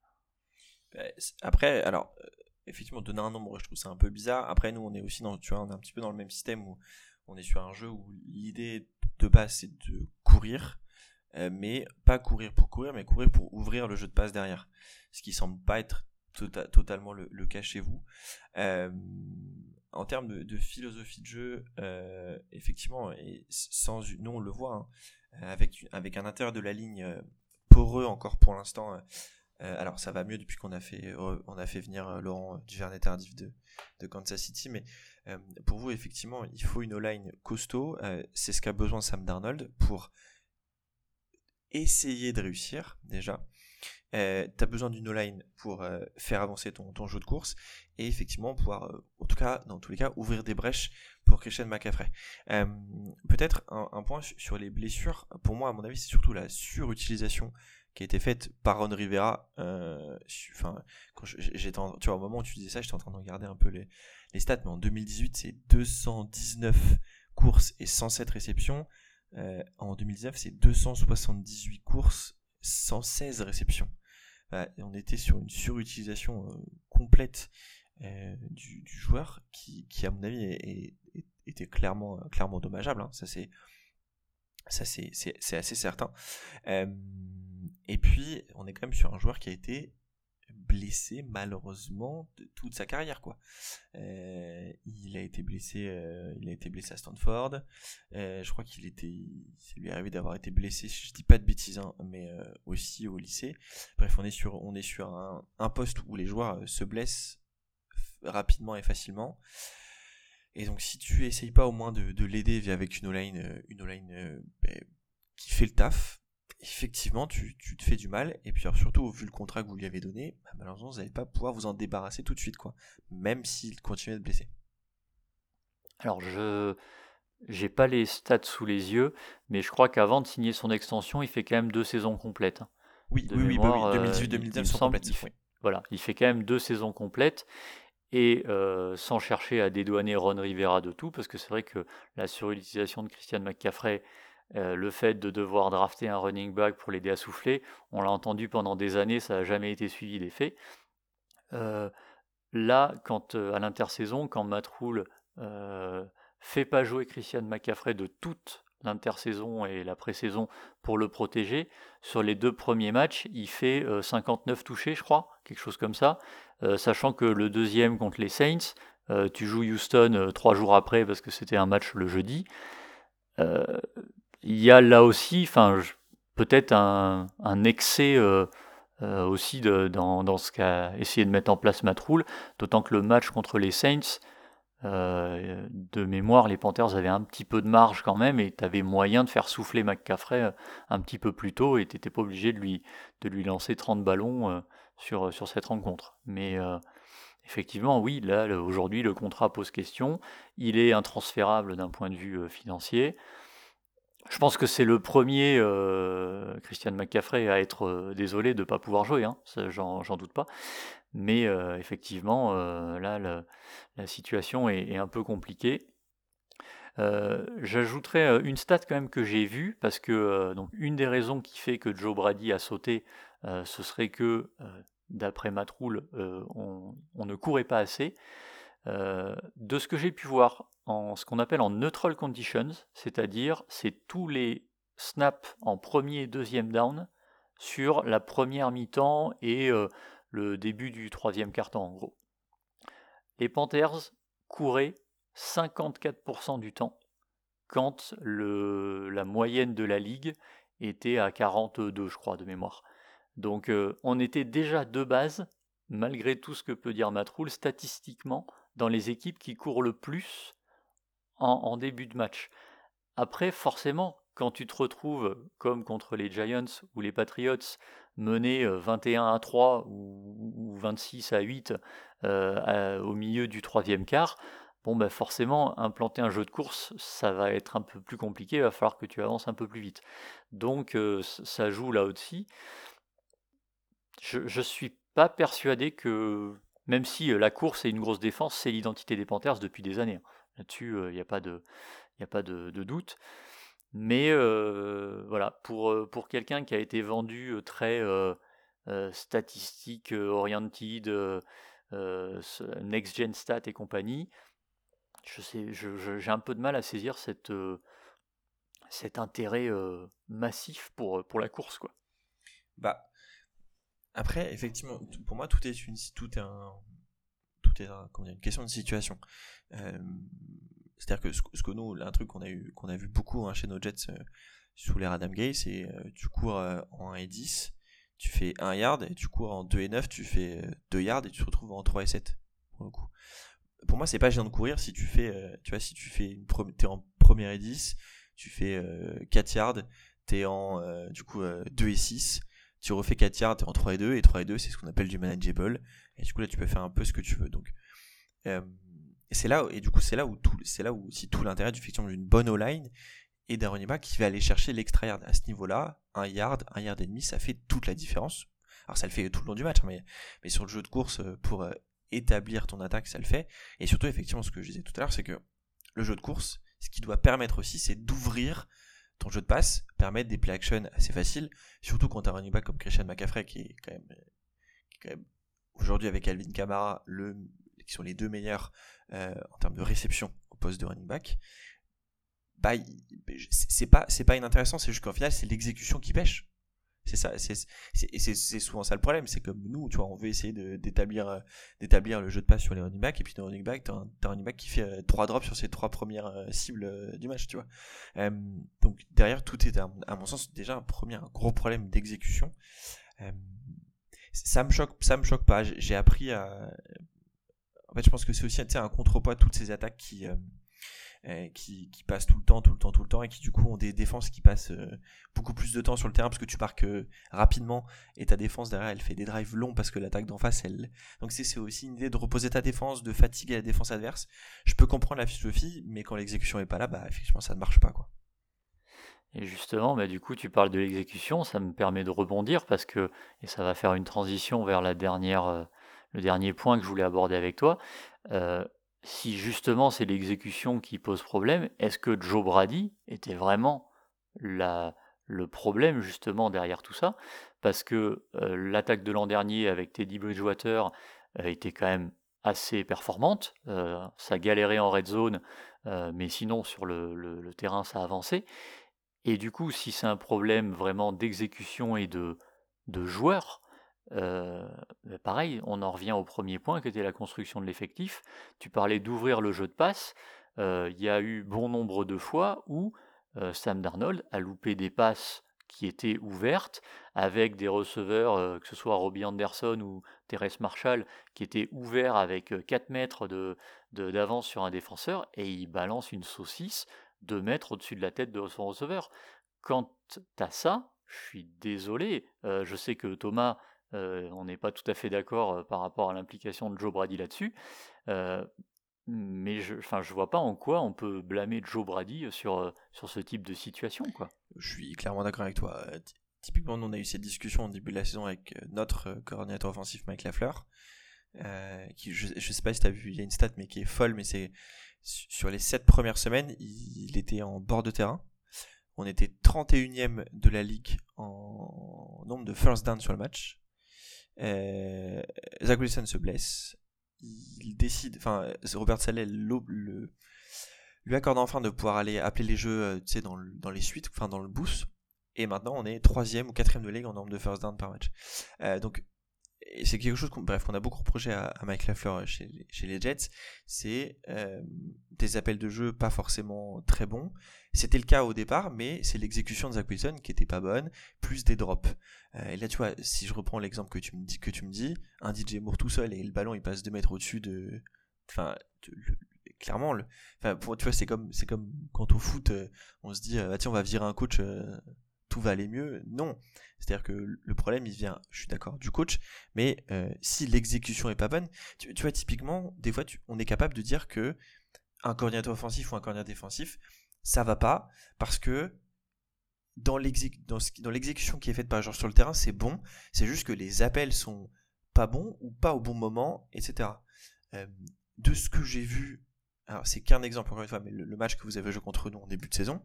Bah, après, alors euh, effectivement donner un nombre, je trouve ça un peu bizarre. Après nous, on est aussi dans, tu vois, on est un petit peu dans le même système où on est sur un jeu où l'idée de base c'est de courir, euh, mais pas courir pour courir, mais courir pour ouvrir le jeu de passe derrière. Ce qui semble pas être tota-, totalement le, cas chez vous. en termes de, philosophie de jeu, effectivement, et sans, nous on le voit, hein, avec, avec un intérieur de la ligne poreux encore pour l'instant. Euh, euh, alors ça va mieux depuis qu'on a fait euh, a fait venir Laurent Duvernay tardif de, de Kansas City, mais pour vous effectivement il faut une O-line costaud. c'est ce qu'a besoin Sam Darnold pour essayer de réussir déjà. Euh, tu as besoin d'une O-line pour faire avancer ton, jeu de course et effectivement pouvoir, en tout cas, dans tous les cas, ouvrir des brèches pour Christian McCaffrey. Peut-être un, point sur les blessures. Pour moi, à mon avis, c'est surtout la surutilisation qui a été faite par Ron Rivera. Euh, enfin, j'étais, tu vois, au moment où tu disais ça, j'étais en train de regarder un peu les, stats, mais en 2018, c'est 219 courses et 107 réceptions. Euh, en 2019, c'est 278 courses, 116 réceptions. on était sur une surutilisation euh, complète du, joueur qui, à mon avis, était clairement, clairement dommageable. Hein. Ça, c'est ça, c'est, assez certain. et puis, on est quand même sur un joueur qui a été blessé malheureusement toute sa carrière quoi. il a été blessé, il a été blessé à Stanford. je crois qu'il était, c'est lui arrivé d'avoir été blessé, je dis pas de bêtises, hein, mais aussi au lycée. Bref, on est sur, on est sur un, poste où les joueurs se blessent rapidement et facilement. Et donc si tu essayes pas au moins de, de l'aider avec une online, euh, une online euh, ben, qui fait le taf, effectivement tu, tu, te fais du mal. Et puis surtout vu le contrat que vous lui avez donné, bah, malheureusement vous n'allez pas pouvoir vous en débarrasser tout de suite, quoi. Même s'il continue de blesser. Alors je j'ai pas les stats sous les yeux, mais je crois qu'avant de signer son extension, il fait quand même deux saisons complètes. Hein. Oui, oui, oui, 2018-2019 euh, sont complètes. Voilà, il fait quand même deux saisons complètes et sans chercher à dédouaner Ron Rivera de tout, parce que c'est vrai que la surutilisation de Christian McCaffrey, le fait de devoir drafter un running back pour l'aider à souffler, on l'a entendu pendant des années, ça n'a jamais été suivi des faits. là, quand à l'intersaison, quand Matt Rule fait pas jouer Christian McCaffrey de toute l'intersaison et la pré-saison pour le protéger. Sur les deux premiers matchs, il fait 59 touchés, je crois, quelque chose comme ça. sachant que le deuxième contre les Saints, tu joues Houston trois jours après parce que c'était un match le jeudi. Il y a là aussi, enfin, peut-être un, excès aussi dans, ce qu'a essayé de mettre en place Matt Rule, d'autant que le match contre les Saints, euh, de mémoire, les Panthers avaient un petit peu de marge quand même et tu avais moyen de faire souffler McCaffrey euh, un petit peu plus tôt et tu n'étais pas obligé de lui, de lui lancer 30 ballons euh, sur, sur cette rencontre. Mais effectivement, oui, là, aujourd'hui, le contrat pose question. Il est intransférable d'un point de vue financier. Je pense que c'est le premier Christian McCaffrey à être désolé de ne pas pouvoir jouer, hein, j'en doute pas. Mais effectivement, là, la situation est, un peu compliquée. J'ajouterais une stat quand même que j'ai vue, parce que donc, une des raisons qui fait que Joe Brady a sauté, ce serait que, d'après Matroul, on, ne courait pas assez. De ce que j'ai pu voir en ce qu'on appelle en neutral conditions, c'est-à-dire c'est tous les snaps en premier et deuxième down sur la première mi-temps et le début du troisième quart-temps en gros. Les Panthers couraient 54% du temps quand le, la moyenne de la ligue était à 42 je crois de mémoire. Donc euh, on était déjà de base, malgré tout ce que peut dire Matroul, statistiquement dans les équipes qui courent le plus en début de match. Après, forcément, quand tu te retrouves comme contre les Giants ou les Patriots, menés 21 à 3 ou, 26 à 8 au milieu du troisième quart, bon ben forcément implanter un jeu de course ça va être un peu plus compliqué, il va falloir que tu avances un peu plus vite. Donc ça joue là aussi. Je ne suis pas persuadé que, même si la course est une grosse défense, c'est l'identité des Panthers depuis des années. Hein. Là-dessus, il n'y a pas de, a pas de doute. Mais voilà, pour, pour quelqu'un qui a été vendu très statistique oriented, next gen stat et compagnie, j'ai un peu de mal à saisir cet intérêt massif pour, pour la course, quoi. Bah, après, effectivement, pour moi, tout est une, tout est un, tout est une question de situation. C'est-à-dire que ce, que nous, un truc qu'on a vu beaucoup hein, chez nos Jets euh, sous les Adam Gay, c'est euh, tu cours euh, en 1 et 10, tu fais 1 yard, et tu cours en 2 et 9, tu fais 2 yards et tu te retrouves en 3 et 7. Pour, le coup. pour moi, c'est pas gênant de courir si tu fais, tu vois, si tu fais t'es en première et 10, tu fais 4 yards, t'es en du coup 2 et 6, tu refais 4 yards, t'es en 3 et 2, et 3 et 2, c'est ce qu'on appelle du manageable, et du coup là tu peux faire un peu ce que tu veux. Donc, et c'est là, et du coup, c'est là où tout, c'est là où tout l'intérêt du fiction d'une bonne O-line et d'un running back qui va aller chercher l'extra yard. À ce niveau-là, un yard, un yard et demi, ça fait toute la différence. Alors ça le fait tout le long du match, hein, mais, mais sur le jeu de course, euh, pour euh, établir ton attaque, ça le fait. Et surtout, effectivement, ce que je disais tout à l'heure, c'est que le jeu de course, ce qui doit permettre aussi, c'est d'ouvrir ton jeu de passe, permettre des play action assez faciles, surtout quand tu as un running back comme Christian McCaffrey, qui est quand même, aujourd'hui avec Alvin Kamara, qui sont les deux meilleurs euh, en termes de réception au poste de running back, bah, c'est pas, c'est pas inintéressant, c'est juste qu'en final, c'est l'exécution qui pêche. C'est ça, c'est, souvent ça le problème, c'est comme nous, tu vois, on veut essayer d'établir, euh, d'établir le jeu de passe sur les running backs, et puis dans running back, t'as un, running back qui fait euh, trois drops sur ses trois premières cibles du match, tu vois. donc derrière, tout est, à, mon sens, déjà un premier, un gros problème d'exécution. ça me choque, ça me choque pas. J'ai appris à, en fait, je pense que c'est aussi un contrepoids à toutes ces attaques qui, euh, euh, qui, qui, passent tout le temps, tout le temps, tout le temps, et qui du coup ont des défenses qui passent euh, beaucoup plus de temps sur le terrain parce que tu marques rapidement et ta défense derrière elle fait des drives longs parce que l'attaque d'en face elle. Donc c'est aussi une idée de reposer ta défense, de fatiguer la défense adverse. Je peux comprendre la philosophie, mais quand l'exécution est pas là, bah effectivement ça ne marche pas quoi. Et justement, bah, du coup, tu parles de l'exécution, ça me permet de rebondir parce que, et ça va faire une transition vers le dernier point que je voulais aborder avec toi. Euh, si justement c'est l'exécution qui pose problème, est-ce que Joe Brady était vraiment le problème justement derrière tout ça, parce que l'attaque de l'an dernier avec Teddy Bridgewater était quand même assez performante. ça galérait en red zone, mais sinon sur le, terrain ça avançait. Et du coup, si c'est un problème vraiment d'exécution et de, de joueurs, bah, pareil, on en revient au premier point qui était la construction de l'effectif. Tu parlais d'ouvrir le jeu de passe. Il y a eu bon nombre de fois où Sam Darnold a loupé des passes qui étaient ouvertes avec des receveurs, que ce soit Robbie Anderson ou Terence Marshall, qui étaient ouverts avec 4 mètres d'avance de, sur un défenseur et il balance une saucisse 2 mètres au-dessus de la tête de son receveur. Quand tu as ça, je suis désolé, je sais que Thomas, on n'est pas tout à fait d'accord par rapport à l'implication de Joe Brady là-dessus, mais je ne je vois pas en quoi on peut blâmer Joe Brady sur, sur ce type de situation. Quoi. Je suis clairement d'accord avec toi. Typiquement, nous, on a eu cette discussion au début de la saison avec notre coordinateur offensif Mike Lafleur. qui, je ne sais pas si tu as vu, il y a une stat mais qui est folle, mais c'est sur les 7 premières semaines, il était en bord de terrain. On était 31e de la ligue en nombre de first down sur le match. Euh, Zach Wilson se blesse. Il décide, enfin, Robert Saleh le, lui accorde enfin de pouvoir aller appeler les jeux euh, dans les suites, enfin dans le boost. Et maintenant, on est troisième ou quatrième de ligue en nombre de first down par match. Euh, donc, c'est quelque chose qu'on, bref, qu'on a beaucoup reproché à, Mike Lafleur chez, chez les Jets, c'est euh, des appels de jeu pas forcément très bons. C'était le cas au départ, mais c'est l'exécution de Zach Wilson qui était pas bonne, plus des drops. Euh, et là, tu vois, si je reprends l'exemple que tu me dis, que tu me dis, un DJ Moore tout seul et le ballon il passe 2 mètres au-dessus de, enfin, clairement, le, enfin, pour, tu vois, c'est comme, c'est comme quand au foot, euh, on se dit, ah, tiens, on va virer un coach, tout va aller mieux. Non. C'est-à-dire que le problème, il vient, je suis d'accord, du coach, mais euh, si l'exécution est pas bonne, tu, vois, typiquement, des fois, on est capable de dire que un coordinateur offensif ou un coordinateur défensif, ça va pas, parce que dans l'exécution qui est faite par joueur sur le terrain, c'est bon, c'est juste que les appels sont pas bons ou pas au bon moment, etc. Euh, de ce que j'ai vu, alors c'est qu'un exemple encore une fois, mais le, match que vous avez joué contre nous en début de saison,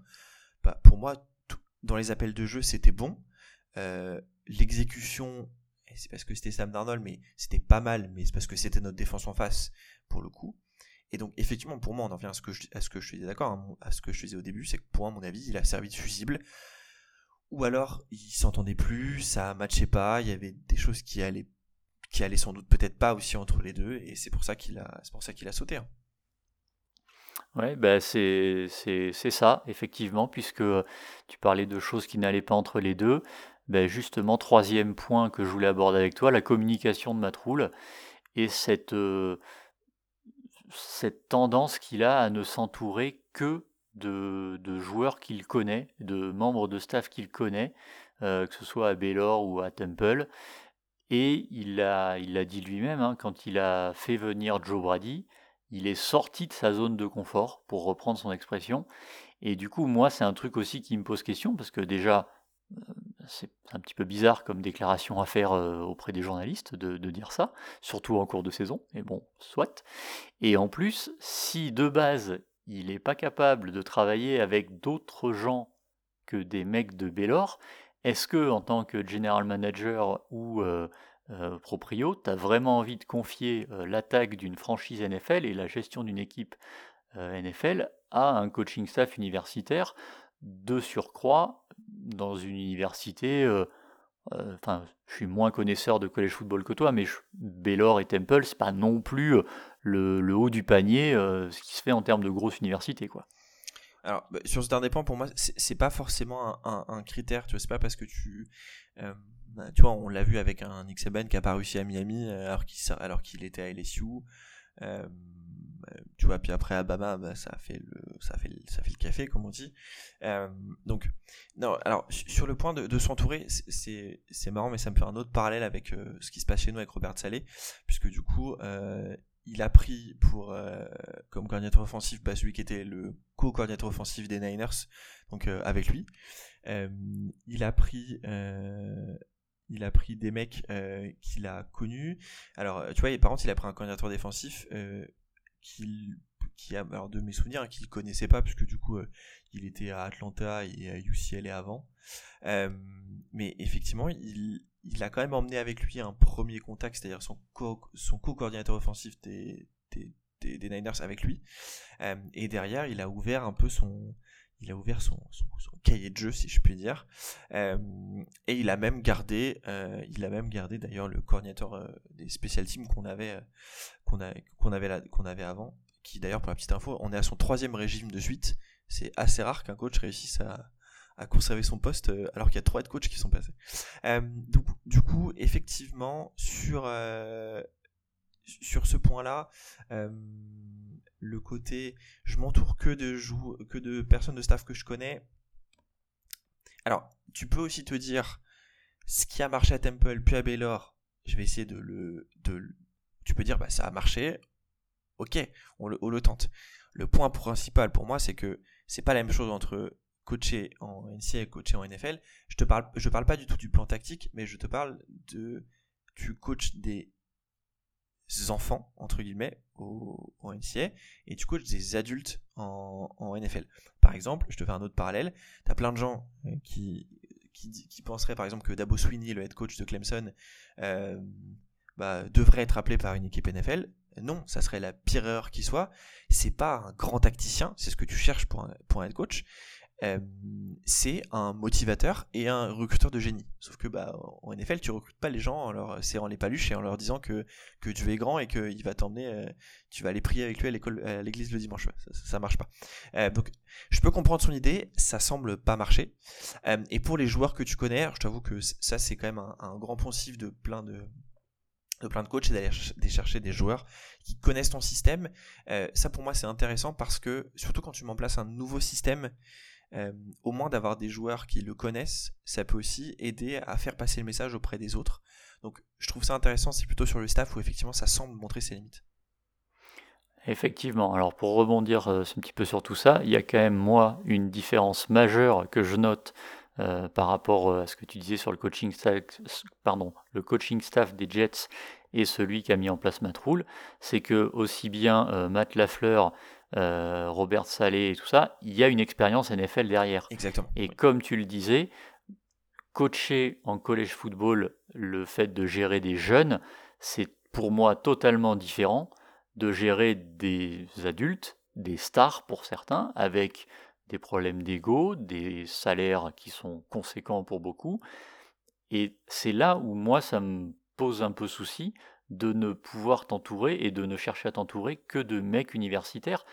bah, pour moi, dans les appels de jeu, c'était bon. Euh, l'exécution, c'est parce que c'était Sam Darnold, mais c'était pas mal, mais c'est parce que c'était notre défense en face, pour le coup. Et donc, effectivement, pour moi, on en vient à ce que je, à disais d'accord, hein, à ce que je disais au début, c'est que pour moi, mon avis, il a servi de fusible. Ou alors, il s'entendait plus, ça matchait pas, il y avait des choses qui allaient, qui allaient sans doute peut-être pas aussi entre les deux, et c'est pour ça qu'il a, c'est pour ça qu'il a sauté. Hein. Oui, bah c'est ça, effectivement, puisque tu parlais de choses qui n'allaient pas entre les deux. Ben justement, troisième point que je voulais aborder avec toi, la communication de Matroul et cette, cette tendance qu'il a à ne s'entourer que de, de joueurs qu'il connaît, de membres de staff qu'il connaît, que ce soit à Baylor ou à Temple. Et il l'a il dit lui-même, hein, quand il a fait venir Joe Brady, il est sorti de sa zone de confort, pour reprendre son expression. Et du coup, moi, c'est un truc aussi qui me pose question, parce que déjà, euh, c'est un petit peu bizarre comme déclaration à faire euh, auprès des journalistes de, dire ça, surtout en cours de saison, mais bon, soit. Et en plus, si de base, il n'est pas capable de travailler avec d'autres gens que des mecs de Bellor, est-ce que, en tant que general manager ou euh, euh, proprio, tu as vraiment envie de confier euh, l'attaque d'une franchise NFL et la gestion d'une équipe euh, NFL à un coaching staff universitaire de surcroît dans une université. Enfin, je suis moins connaisseur de college football que toi, mais Baylor et Temple, c'est pas non plus le, haut du panier, ce qui se fait en termes de grosse université, quoi. Alors, bah, sur ce dernier point, pour moi, c'est pas forcément un, critère. Tu vois, c'est pas parce que tu tu vois, on l'a vu avec un Nick Saban qui a pas réussi à Miami euh, alors qu'il était à LSU. Euh, tu vois, puis après Alabama, bah, ça fait le ça fait ça fait le café comme on dit. Euh, donc non, alors sur le point de, s'entourer, c'est c'est marrant, mais ça me fait un autre parallèle avec euh, ce qui se passe chez nous avec Robert Salé, puisque du coup il a pris pour comme coordinateur offensif bah, celui qui était le co-coordinateur offensif des Niners, donc avec lui. il a pris il a pris des mecs euh, qu'il a connus. Alors, tu vois, par contre, il a pris un coordinateur défensif euh, qui a, alors de mes souvenirs, hein, qu'il connaissait pas, puisque du coup, il était à Atlanta et à UCLA avant. mais effectivement, il, a quand même emmené avec lui un premier contact, c'est-à-dire son co-coordinateur offensif des, des, Niners avec lui. Euh, et derrière, il a ouvert un peu son, il a ouvert son, cahier de jeu, si je puis dire. Euh, et il a même gardé, euh, il a même gardé d'ailleurs le coordinateur des special teams qu'on avait, qu'on avait, qu'on avait avant. Qui d'ailleurs, pour la petite info, on est à son troisième régime de suite. C'est assez rare qu'un coach réussisse à, à conserver son poste alors qu'il y a trois head coachs qui sont passés. donc, du coup, effectivement, sur sur ce point-là, euh, le côté je m'entoure que de que de personnes de staff que je connais. Alors, tu peux aussi te dire ce qui a marché à Temple puis à Baylor, je vais essayer de le de tu peux dire bah ça a marché. OK, on le, tente. Le point principal pour moi, c'est que c'est pas la même chose entre coacher en NCAA et coacher en NFL. Je te parle pas du tout du plan tactique, mais je te parle de tu coaches des enfants, entre guillemets, au, au NCA, et tu coaches des adultes en, NFL. Par exemple, je te fais un autre parallèle, tu as plein de gens euh, qui, qui, qui, penseraient par exemple que Dabo Sweeney, le head coach de Clemson, euh, bah, devrait être appelé par une équipe NFL. Non, ça serait la pire erreur qui soit. C'est pas un grand tacticien, c'est ce que tu cherches pour un, pour un head coach. Euh, c'est un motivateur et un recruteur de génie. Sauf que bah, en NFL, tu recrutes pas les gens en leur serrant les paluches et en leur disant que, que Dieu est grand et qu'il va t'emmener, euh, tu vas aller prier avec lui à l'église le dimanche. ça, ça, marche pas. Euh, donc, je peux comprendre son idée, ça semble pas marcher. et pour les joueurs que tu connais, je t'avoue que ça, c'est quand même un, grand poncif de plein de, de plein de coachs, c'est d'aller chercher des joueurs qui connaissent ton système. ça pour moi c'est intéressant parce que surtout quand tu m'en places un nouveau système, euh, au moins d'avoir des joueurs qui le connaissent, ça peut aussi aider à faire passer le message auprès des autres. Donc je trouve ça intéressant, c'est plutôt sur le staff où effectivement ça semble montrer ses limites. Effectivement, alors pour rebondir euh, un petit peu sur tout ça, il y a quand même moi une différence majeure que je note euh, par rapport à ce que tu disais sur le coaching staff, pardon, le coaching staff des Jets et celui qui a mis en place Matt Rule, c'est que aussi bien Matt Lafleur euh, Robert Salé et tout ça, il y a une expérience NFL derrière. Exactement. Et comme tu le disais, coacher en college football, le fait de gérer des jeunes, c'est pour moi totalement différent de gérer des adultes, des stars pour certains, avec des problèmes d'ego, des salaires qui sont conséquents pour beaucoup. Et c'est là où moi ça me pose un peu souci de ne pouvoir t'entourer et de ne chercher à t'entourer que de mecs universitaires.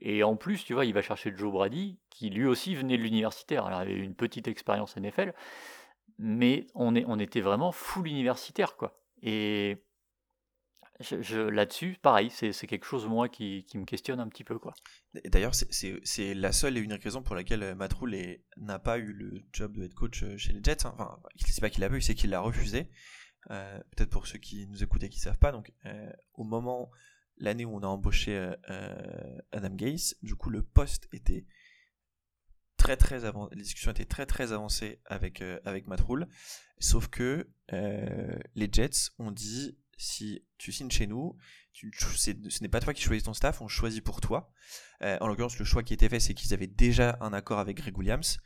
Et en plus, tu vois, il va chercher Joe Brady, qui lui aussi venait de l'universitaire. Alors, il avait une petite expérience NFL, mais on, est, on était vraiment full universitaire, quoi. Et là-dessus, pareil, c'est quelque chose, moi, qui, qui, me questionne un petit peu, quoi. D'ailleurs, c'est la seule et unique raison pour laquelle euh, Matt n'a pas eu le job de head coach euh, chez les Jets. Hein. Enfin, c'est pas qu'il l'a pas eu, c'est qu'il l'a refusé. Euh, peut-être pour ceux qui nous écoutent et qui savent pas, donc euh, au moment, l'année où on a embauché euh, Adam Gaze, du coup le poste était très très avancé, les discussions étaient très très avancées avec avec Matt Rule, sauf que les Jets ont dit si tu signes chez nous, ce n'est pas toi qui choisis ton staff, on choisit pour toi. en l'occurrence, le choix qui était fait, c'est qu'ils avaient déjà un accord avec Greg Williams.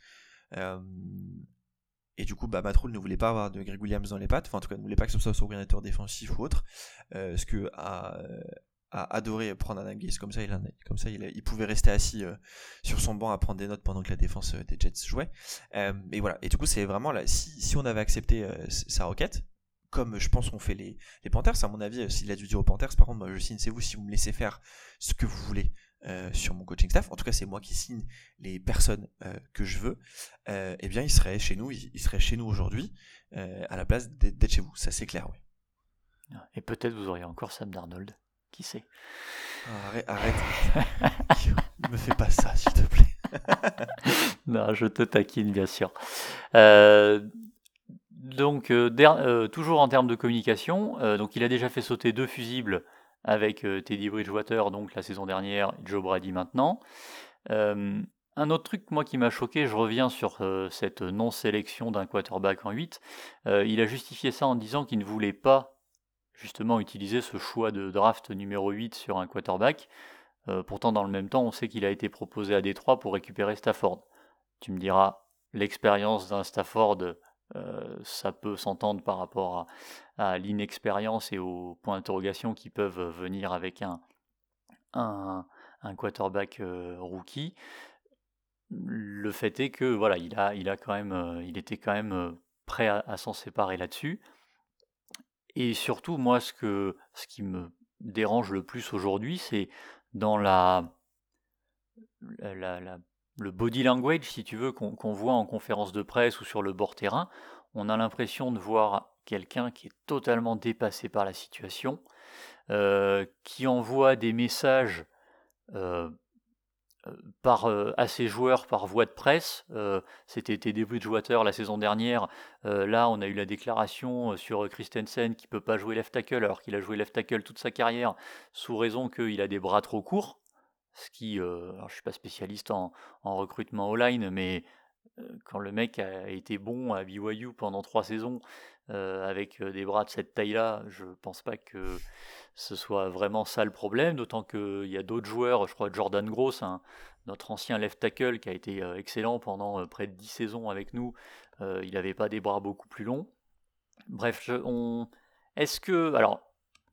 Et du coup, bah, Matt ne voulait pas avoir de Greg Williams dans les pattes, enfin en tout cas, ne voulait pas que ce soit son coordinateur défensif ou autre, euh, ce que a, adoré prendre un Gaze comme ça, il, comme ça il, pouvait rester assis euh, sur son banc à prendre des notes pendant que la défense euh, des Jets jouait. Et voilà, et du coup, c'est vraiment là, si, on avait accepté sa requête, comme je pense qu'on fait les, Panthers, à mon avis, s'il a dû dire aux Panthers, par contre, je signe, c'est vous si vous me laissez faire ce que vous voulez. Euh, sur mon coaching staff, en tout cas c'est moi qui signe les personnes euh, que je veux, euh, eh bien il serait chez nous, il, serait chez nous aujourd'hui à la place d'être chez vous, ça c'est clair, oui. Et peut-être vous auriez encore Sam Darnold, qui sait? Arrête, arrête. me fais pas ça s'il te plaît. non, je te taquine bien sûr. donc toujours en termes de communication, donc il a déjà fait sauter deux fusibles avec euh, Teddy Bridgewater donc la saison dernière et Joe Brady maintenant. Euh, un autre truc, moi, qui m'a choqué, je reviens sur euh, cette non-sélection d'un quarterback en 8. il a justifié ça en disant qu'il ne voulait pas, justement, utiliser ce choix de draft numéro 8 sur un quarterback. pourtant, dans le même temps, on sait qu'il a été proposé à Détroit pour récupérer Stafford. Tu me diras, l'expérience d'un Stafford, ça peut s'entendre par rapport à, l'inexpérience et aux points d'interrogation qui peuvent venir avec un, un, quarterback rookie. Le fait est que voilà, il a, il a quand même, il était quand même prêt à, s'en séparer là-dessus. Et surtout, moi, ce, que, ce qui me dérange le plus aujourd'hui, c'est dans la, le body language, si tu veux, qu'on voit en conférence de presse ou sur le bord terrain. On a l'impression de voir quelqu'un qui est totalement dépassé par la situation, euh, qui envoie des messages euh, euh, à ses joueurs par voie de presse. C'était Teddy Bridgewater la saison dernière. là, on a eu la déclaration sur Christensen qui ne peut pas jouer left tackle alors qu'il a joué left tackle toute sa carrière sous raison qu'il a des bras trop courts. Ce qui, alors je suis pas spécialiste en, en recrutement online, mais quand le mec a été bon à BYU pendant trois saisons avec des bras de cette taille-là, je pense pas que ce soit vraiment ça le problème, d'autant qu'il y a d'autres joueurs, je crois Jordan Gross, notre ancien left tackle qui a été excellent pendant près de dix saisons avec nous, il n'avait pas des bras beaucoup plus longs. Bref, est-ce que... Alors,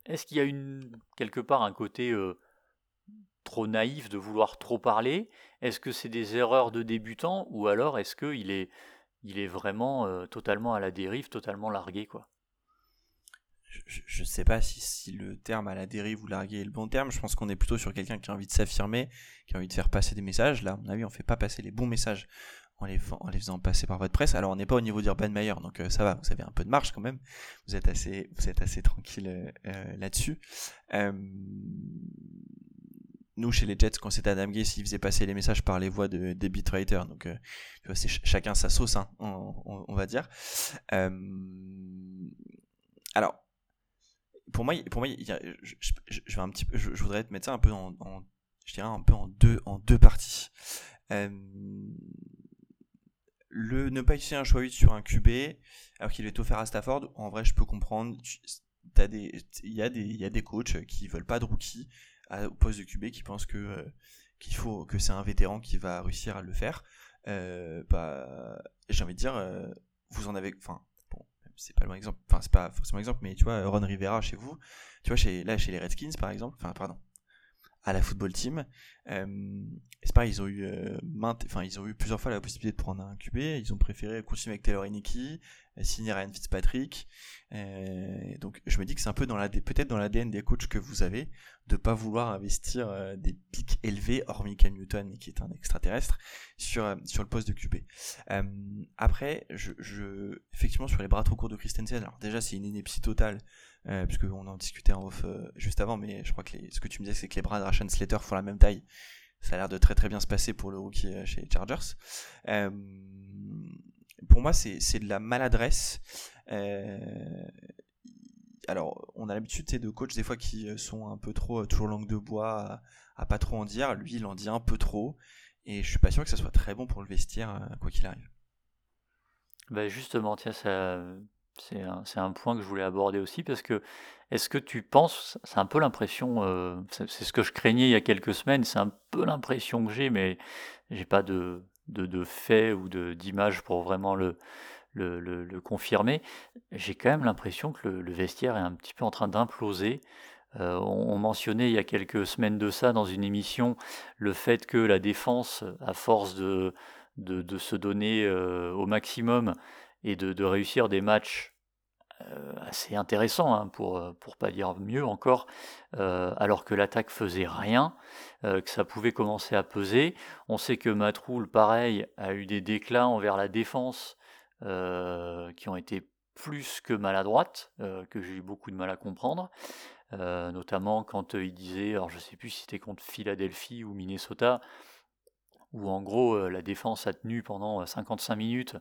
est-ce qu'il y a quelque part un côté trop naïf de vouloir trop parler? Est-ce que c'est des erreurs de débutant ou alors est-ce qu'il est, il est vraiment euh, totalement à la dérive, totalement largué quoi? Je ne sais pas si, le terme à la dérive ou largué est le bon terme. Je pense qu'on est plutôt sur quelqu'un qui a envie de s'affirmer, qui a envie de faire passer des messages. Là, à mon avis, on fait pas passer les bons messages en les, faisant passer par votre presse. Alors, on n'est pas au niveau d'Urban Meyer, donc euh, ça va, vous avez un peu de marge quand même. Vous êtes assez, vous êtes assez tranquille euh, là-dessus nous chez les Jets quand c'était Adam Gase il faisait passer les messages par les voix de, des beatwriters donc euh, c'est chacun sa sauce hein, on, va dire. Euh, alors pour moi pour moi je, vais un petit je, voudrais mettre ça un peu en, je dirais un peu en deux en deux parties. Euh, le ne pas utiliser un choix 8 sur un QB alors qu'il est offert à Stafford en vrai je peux comprendre. Il y a des il y a des coachs qui veulent pas de rookie au poste de QB qui pense que euh, qu'il faut que c'est un vétéran qui va réussir à le faire. Euh, bah, j'ai envie de dire, euh, vous en avez, enfin, c'est pas le bon exemple, enfin c'est pas forcément exemple, mais tu vois, Ron Rivera chez vous, tu vois, chez là chez les Redskins par exemple, enfin pardon, à la football team. Euh, c'est pareil, ils ont eu euh, ils ont eu plusieurs fois la possibilité de prendre un QB, ils ont préféré continuer avec Taylor Iniki, euh, signer Ryan Fitzpatrick. Donc je me dis que c'est un peu dans la peut-être dans l'ADN des coachs que vous avez de pas vouloir investir des pics élevés, hormis Cam Newton qui est un extraterrestre, sur sur le poste de QB. après, je, effectivement sur les bras trop courts de Christensen, alors déjà c'est une ineptie totale euh, puisqu'on en discutait en off euh, juste avant, mais je crois que ce que tu me disais, c'est que les bras de Rashan Slater font la même taille. Ça a l'air de très très bien se passer pour le rookie euh, chez les Chargers. Euh, pour moi, c'est de la maladresse. alors, on a l'habitude de coachs des fois qui sont un peu trop toujours langue de bois, à, pas trop en dire. Lui, il en dit un peu trop, et je suis pas sûr que ça soit très bon pour le vestiaire, quoi qu'il arrive. Bah justement, tiens, ça, c'est un, un, point que je voulais aborder aussi parce que est-ce que tu penses, c'est un peu l'impression, euh, c'est ce que je craignais il y a quelques semaines, c'est un peu l'impression que j'ai, mais j'ai pas de, de, de faits ou d'image pour vraiment le, le, le, confirmer. J'ai quand même l'impression que le, vestiaire est un petit peu en train d'imploser. Euh, on, mentionnait il y a quelques semaines de ça dans une émission le fait que la défense, à force de, de, de se donner euh, au maximum, et de, réussir des matchs euh, assez intéressants, hein, pour euh, pas dire mieux encore, euh, alors que l'attaque faisait rien, que ça pouvait commencer à peser. On sait que Matroul, pareil, a eu des déclins envers la défense qui ont été plus que maladroites, que j'ai eu beaucoup de mal à comprendre. notamment quand il disait, alors je sais plus si c'était contre Philadelphie ou Minnesota, où en gros la défense a tenu pendant 55 minutes.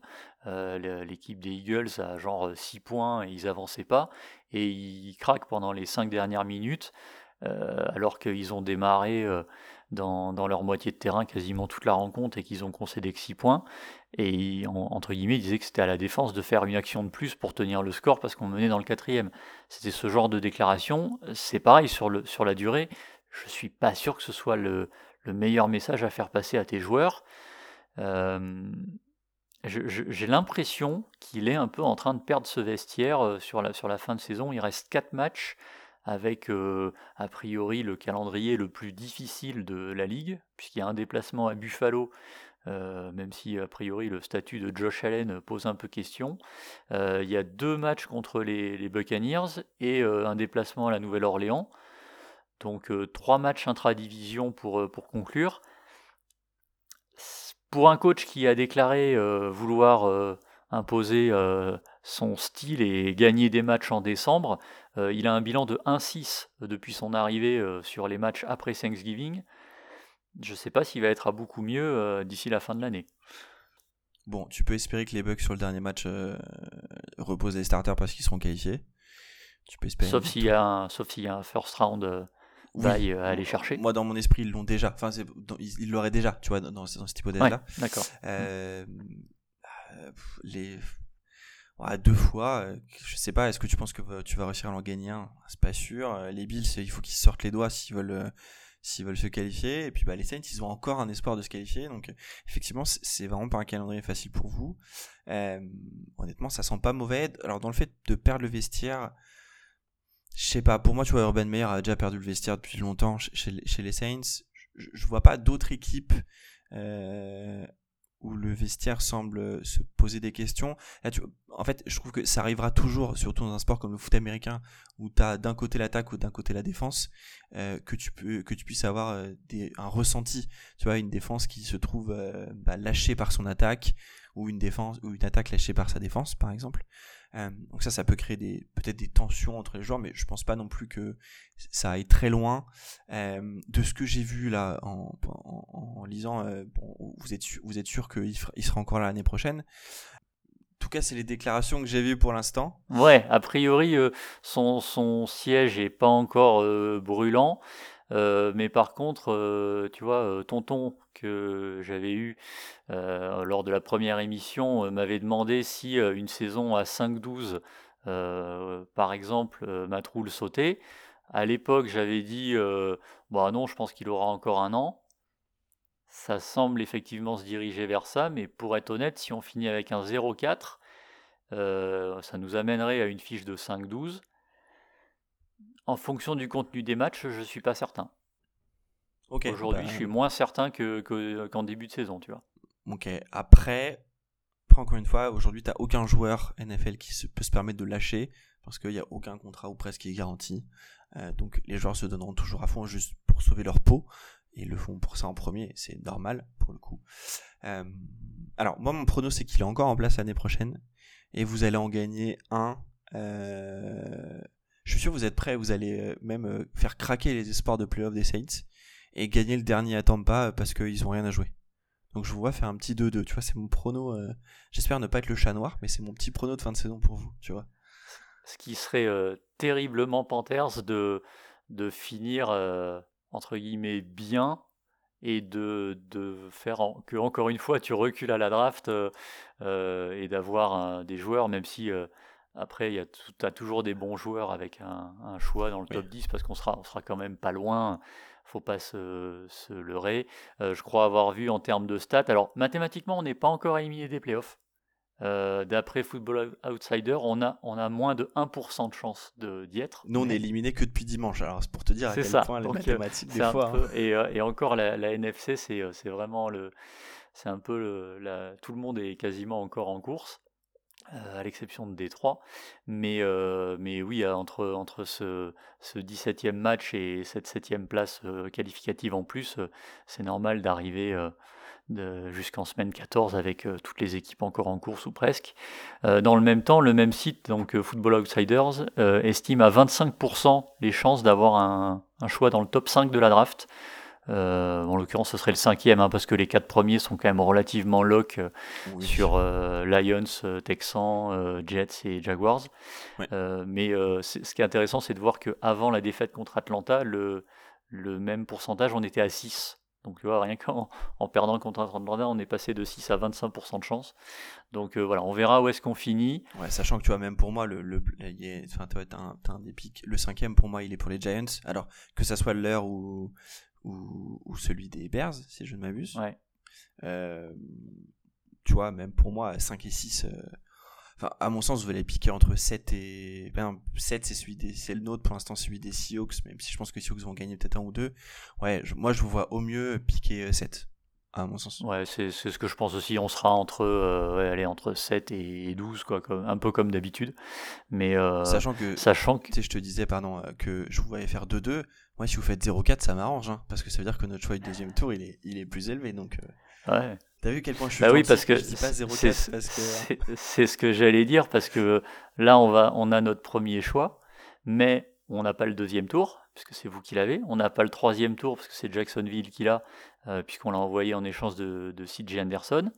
L'équipe des Eagles à genre 6 points et ils avançaient pas, et ils craquent pendant les 5 dernières minutes, alors qu'ils ont démarré dans, leur moitié de terrain quasiment toute la rencontre et qu'ils ont concédé que 6 points, et entre guillemets ils disaient que c'était à la défense de faire une action de plus pour tenir le score parce qu'on menait dans le quatrième. C'était ce genre de déclaration, c'est pareil sur, sur la durée, je suis pas sûr que ce soit le, meilleur message à faire passer à tes joueurs. j'ai l'impression qu'il est un peu en train de perdre ce vestiaire sur la, sur la fin de saison. Il reste 4 matchs avec a priori le calendrier le plus difficile de la ligue, puisqu'il y a un déplacement à Buffalo, même si a priori le statut de Josh Allen pose un peu question. il y a deux matchs contre les, Buccaneers et un déplacement à la Nouvelle-Orléans. Donc trois matchs intra-division pour, pour conclure. Pour un coach qui a déclaré vouloir imposer son style et gagner des matchs en décembre. Euh, il a un bilan de 1-6 depuis son arrivée euh, sur les matchs après Thanksgiving. Je ne sais pas s'il va être à beaucoup mieux euh, d'ici la fin de l'année. Bon, tu peux espérer que les Bucks sur le dernier match reposent les starters parce qu'ils seront qualifiés. Tu peux espérer. Sauf s'il y, a un, sauf s'il y a un first round oui. à aller chercher. Moi, dans mon esprit, ils l'ont déjà. Enfin, ils l'auraient déjà, tu vois, dans, dans cette hypothèse-là. d'accord. les deux fois, euh, je sais pas, est-ce que tu penses que tu vas réussir à en gagner un? C'est pas sûr. Euh, les Bills, il faut qu'ils sortent les doigts s'ils veulent, euh, s'ils veulent se qualifier. Et puis bah, les Saints, ils ont encore un espoir de se qualifier. Donc effectivement, c'est vraiment pas un calendrier facile pour vous. honnêtement, ça sent pas mauvais. Alors dans le fait de perdre le vestiaire, je sais pas, pour moi, tu vois, Urban Meyer a déjà perdu le vestiaire depuis longtemps chez, les Saints. Je, je vois pas d'autres équipes euh, où le vestiaire semble se poser des questions. en fait, je trouve que ça arrivera toujours, surtout dans un sport comme le foot américain, où tu as d'un côté l'attaque ou d'un côté la défense, euh, que, tu peux, que tu puisses avoir euh, un ressenti. Tu vois, une défense qui se trouve bah, lâchée par son attaque, ou une défense ou une attaque lâchée par sa défense, par exemple. Euh, donc ça, ça peut créer peut-être des tensions entre les joueurs, mais je pense pas non plus que ça aille très loin. Euh, de ce que j'ai vu là en, lisant, euh, vous êtes sûr qu'il il sera encore là l'année prochaine. En tout cas, c'est les déclarations que j'ai vues pour l'instant. Ouais, a priori, son, siège est pas encore brûlant. Euh, mais par contre, euh, tu vois, euh, Tonton, que j'avais eu lors de la première émission, m'avait demandé si une saison à 5-12, par exemple, Matroul sautait. À l'époque, j'avais dit, bah non, je pense qu'il aura encore un an. Ça semble effectivement se diriger vers ça, mais pour être honnête, si on finit avec un 0-4, ça nous amènerait à une fiche de 5-12. En fonction du contenu des matchs, je suis pas certain. Aujourd'hui, bah, je suis moins certain que, qu'en début de saison, tu vois. Ok. Après, encore une fois, aujourd'hui, tu n'as aucun joueur NFL qui se, peut se permettre de lâcher parce qu'il n'y a aucun contrat ou presque qui est garanti. Euh, donc les joueurs se donneront toujours à fond juste pour sauver leur peau. Et ils le font pour ça en premier, c'est normal pour le coup. Euh, alors moi mon prono c'est qu'il est encore en place l'année prochaine et vous allez en gagner un euh, je suis sûr que vous êtes prêts, vous allez euh, même euh, faire craquer les espoirs de playoff des Saints et gagner le dernier à Tampa euh, parce qu'ils ont rien à jouer. Donc je vous vois faire un petit 2-2, tu vois, c'est mon prono. J'espère ne pas être le chat noir, mais c'est mon petit prono de fin de saison pour vous, tu vois. Ce qui serait terriblement Panthers de, de finir, entre guillemets, bien et de, faire que, encore une fois, tu recules à la draft et d'avoir des joueurs, même si après, tu as toujours des bons joueurs avec un, choix dans le top 10 parce qu'on sera, on sera quand même pas loin. faut pas se, se leurrer. Euh, je crois avoir vu en termes de stats. Alors, mathématiquement, on n'est pas encore éliminé des playoffs. Euh, D'après Football Outsider, on a, on a moins de 1% de chance d'y être. Nous, on est éliminé que depuis dimanche. Alors, c'est pour te dire à quel ça. point les euh, mathématiques, des fois. Hein. et, et, encore, la, la NFC, c'est vraiment le. C'est un peu le, la, tout le monde est quasiment encore en course. Euh, à l'exception de Détroit. Mais, euh, mais oui, euh, entre, ce, ce 17e match et cette 7e place qualificative en plus, c'est normal d'arriver jusqu'en semaine 14 avec toutes les équipes encore en course ou presque. dans le même temps, le même site, donc Football Outsiders, estime à 25% les chances d'avoir un, un, choix dans le top 5 de la draft. Euh, en l'occurrence, ce serait le cinquième, hein, parce que les quatre premiers sont quand même relativement lock euh, sur euh, Lions, Texans, Jets et Jaguars. mais ce qui est intéressant, c'est de voir qu'avant la défaite contre Atlanta, le, le même pourcentage, on était à 6 Donc tu vois, rien qu'en en perdant contre Atlanta, on est passé de 6 à 25% de chance. Donc voilà, on verra où est-ce qu'on finit. Ouais, sachant que tu vois, même pour moi, le, le, enfin, t'as un, un des pics. Le cinquième, pour moi, il est pour les Giants. Alors, que ça soit l'heure ou, ou, ou, celui des Bears, si je ne m'abuse. Ouais. tu vois, même pour moi, 5 et 6, Enfin, à mon sens, vous allez piquer entre 7 et. Ben, 7, c'est celui des... c'est le nôtre pour l'instant, celui des Seahawks, même si je pense que les Seahawks vont gagner peut-être un ou deux. Ouais, moi, je vous vois au mieux piquer 7, à mon sens. Ouais, c'est ce que je pense aussi. On sera entre, euh, ouais, allez, entre 7 et 12, quoi, comme, un peu comme d'habitude. Mais. Euh, sachant que. Sachant que. Je te disais, pardon, euh, que je vous voyais faire 2-2. Moi, si vous faites 0-4, ça m'arrange, hein, parce que ça veut dire que notre choix du deuxième tour, il est, il est plus élevé, donc. Ouais. T'as vu quel point je suis bah oui, parce que c'est c'est ce que j'allais dire parce que là on va on a notre premier choix, mais on n'a pas le deuxième tour puisque c'est vous qui l'avez. On n'a pas le troisième tour parce que c'est Jacksonville qui l'a euh, puisqu'on l'a envoyé en échange de, de CJ Anderson.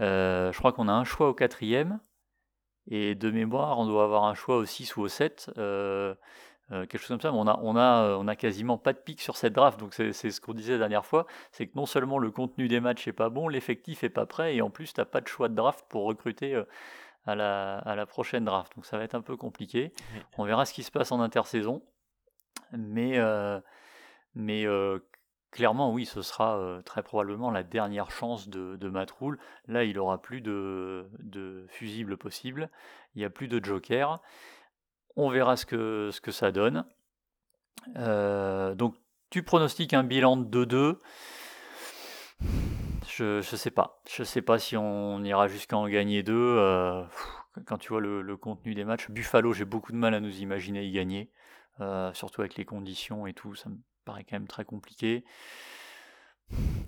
Euh, je crois qu'on a un choix au quatrième et de mémoire on doit avoir un choix au 6 ou au 7. Euh, quelque chose comme ça, mais on a, on, a, euh, on a quasiment pas de pic sur cette draft, donc c'est ce qu'on disait la dernière fois, c'est que non seulement le contenu des matchs est pas bon, l'effectif est pas prêt, et en plus tu n'as pas de choix de draft pour recruter euh, à, la, à la prochaine draft, donc ça va être un peu compliqué. On verra ce qui se passe en intersaison, mais, mais clairement oui, ce sera très probablement la dernière chance de, de Matt Rule. Là, il aura plus de, de fusibles possibles, il n'y a plus de joker. On verra ce que, ça donne. Euh, donc, tu pronostiques un bilan de 2-2. Je ne sais pas. Je sais pas si on ira jusqu'à en gagner deux. Euh, quand tu vois le, contenu des matchs, Buffalo, j'ai beaucoup de mal à nous imaginer y gagner. Euh, surtout avec les conditions et tout, ça me paraît quand même très compliqué.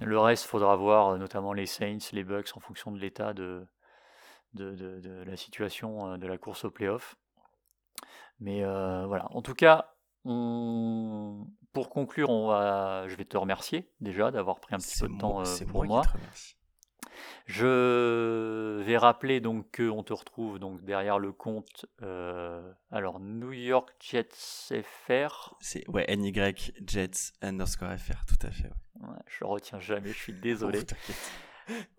Le reste, faudra voir, notamment les Saints, les Bucks, en fonction de l'état de, de, de, la situation de la course au playoff. Mais euh, voilà, en tout cas, pour conclure, on va... je vais te remercier déjà d'avoir pris un petit peu de temps euh, pour moi. Je vais rappeler donc qu'on te retrouve donc derrière le compte euh, alors New York Jets FR. C'est ouais NY Jets underscore FR tout à fait. Ouais. je retiens jamais, je suis désolé.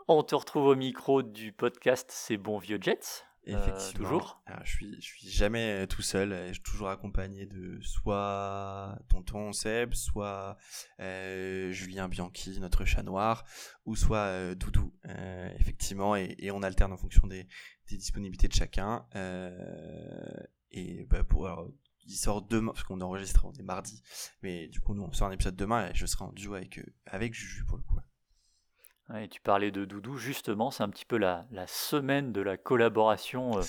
On te retrouve au micro du podcast C'est bon vieux Jets. Euh, Effectivement. toujours. je suis, je suis jamais euh, tout seul. Je suis toujours accompagné de soit tonton Seb, soit euh, Julien Bianchi, notre chat noir, ou soit Doudou. effectivement, et, on alterne en fonction des, disponibilités de chacun. et bah, pour il sort demain parce qu'on enregistre on est mardi, mais du coup nous on sort un épisode demain et je serai en duo avec avec Juju pour le coup tu parlais de Doudou, justement, c'est un petit peu la, semaine de la collaboration euh,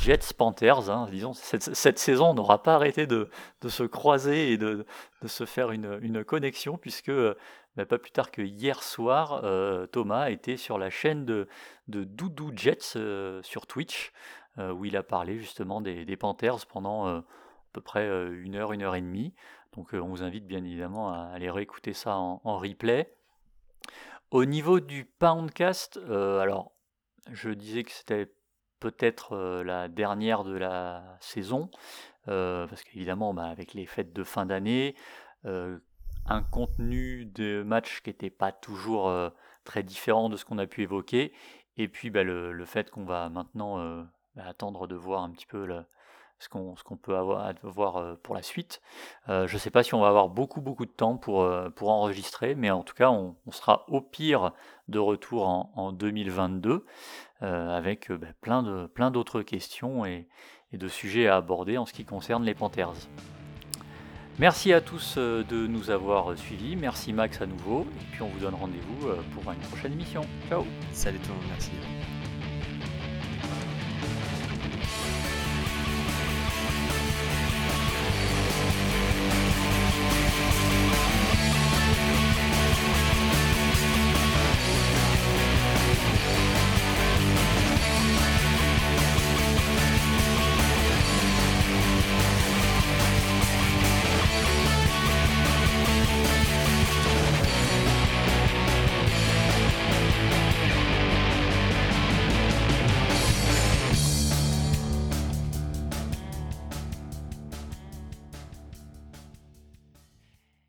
Jets-Panthers. Hein. disons, cette, saison, on n'aura pas arrêté de, se croiser et de, se faire une, connexion, puisque euh, bah, pas plus tard que hier soir, euh, Thomas était sur la chaîne de, Doudou Jets sur Twitch, où il a parlé justement des, Panthers pendant à peu près une heure, une heure et demie. Donc on vous invite bien évidemment à aller réécouter ça en replay. Au niveau du Poundcast, euh, alors je disais que c'était peut-être euh, la dernière de la saison, euh, parce qu'évidemment, bah, avec les fêtes de fin d'année, un contenu de match qui n'était pas toujours très différent de ce qu'on a pu évoquer, et puis bah, le, fait qu'on va maintenant attendre de voir un petit peu le, ce qu'on peut avoir, voir euh, pour la suite. Euh, je ne sais pas si on va avoir beaucoup beaucoup de temps pour, euh, enregistrer, mais en tout cas on, sera au pire de retour en, 2022 avec ben, plein d'autres questions et, et, de sujets à aborder en ce qui concerne les Panthers. Merci à tous de nous avoir suivis, merci Max à nouveau, et puis on vous donne rendez-vous pour une prochaine émission. Ciao Salut tout le monde, merci.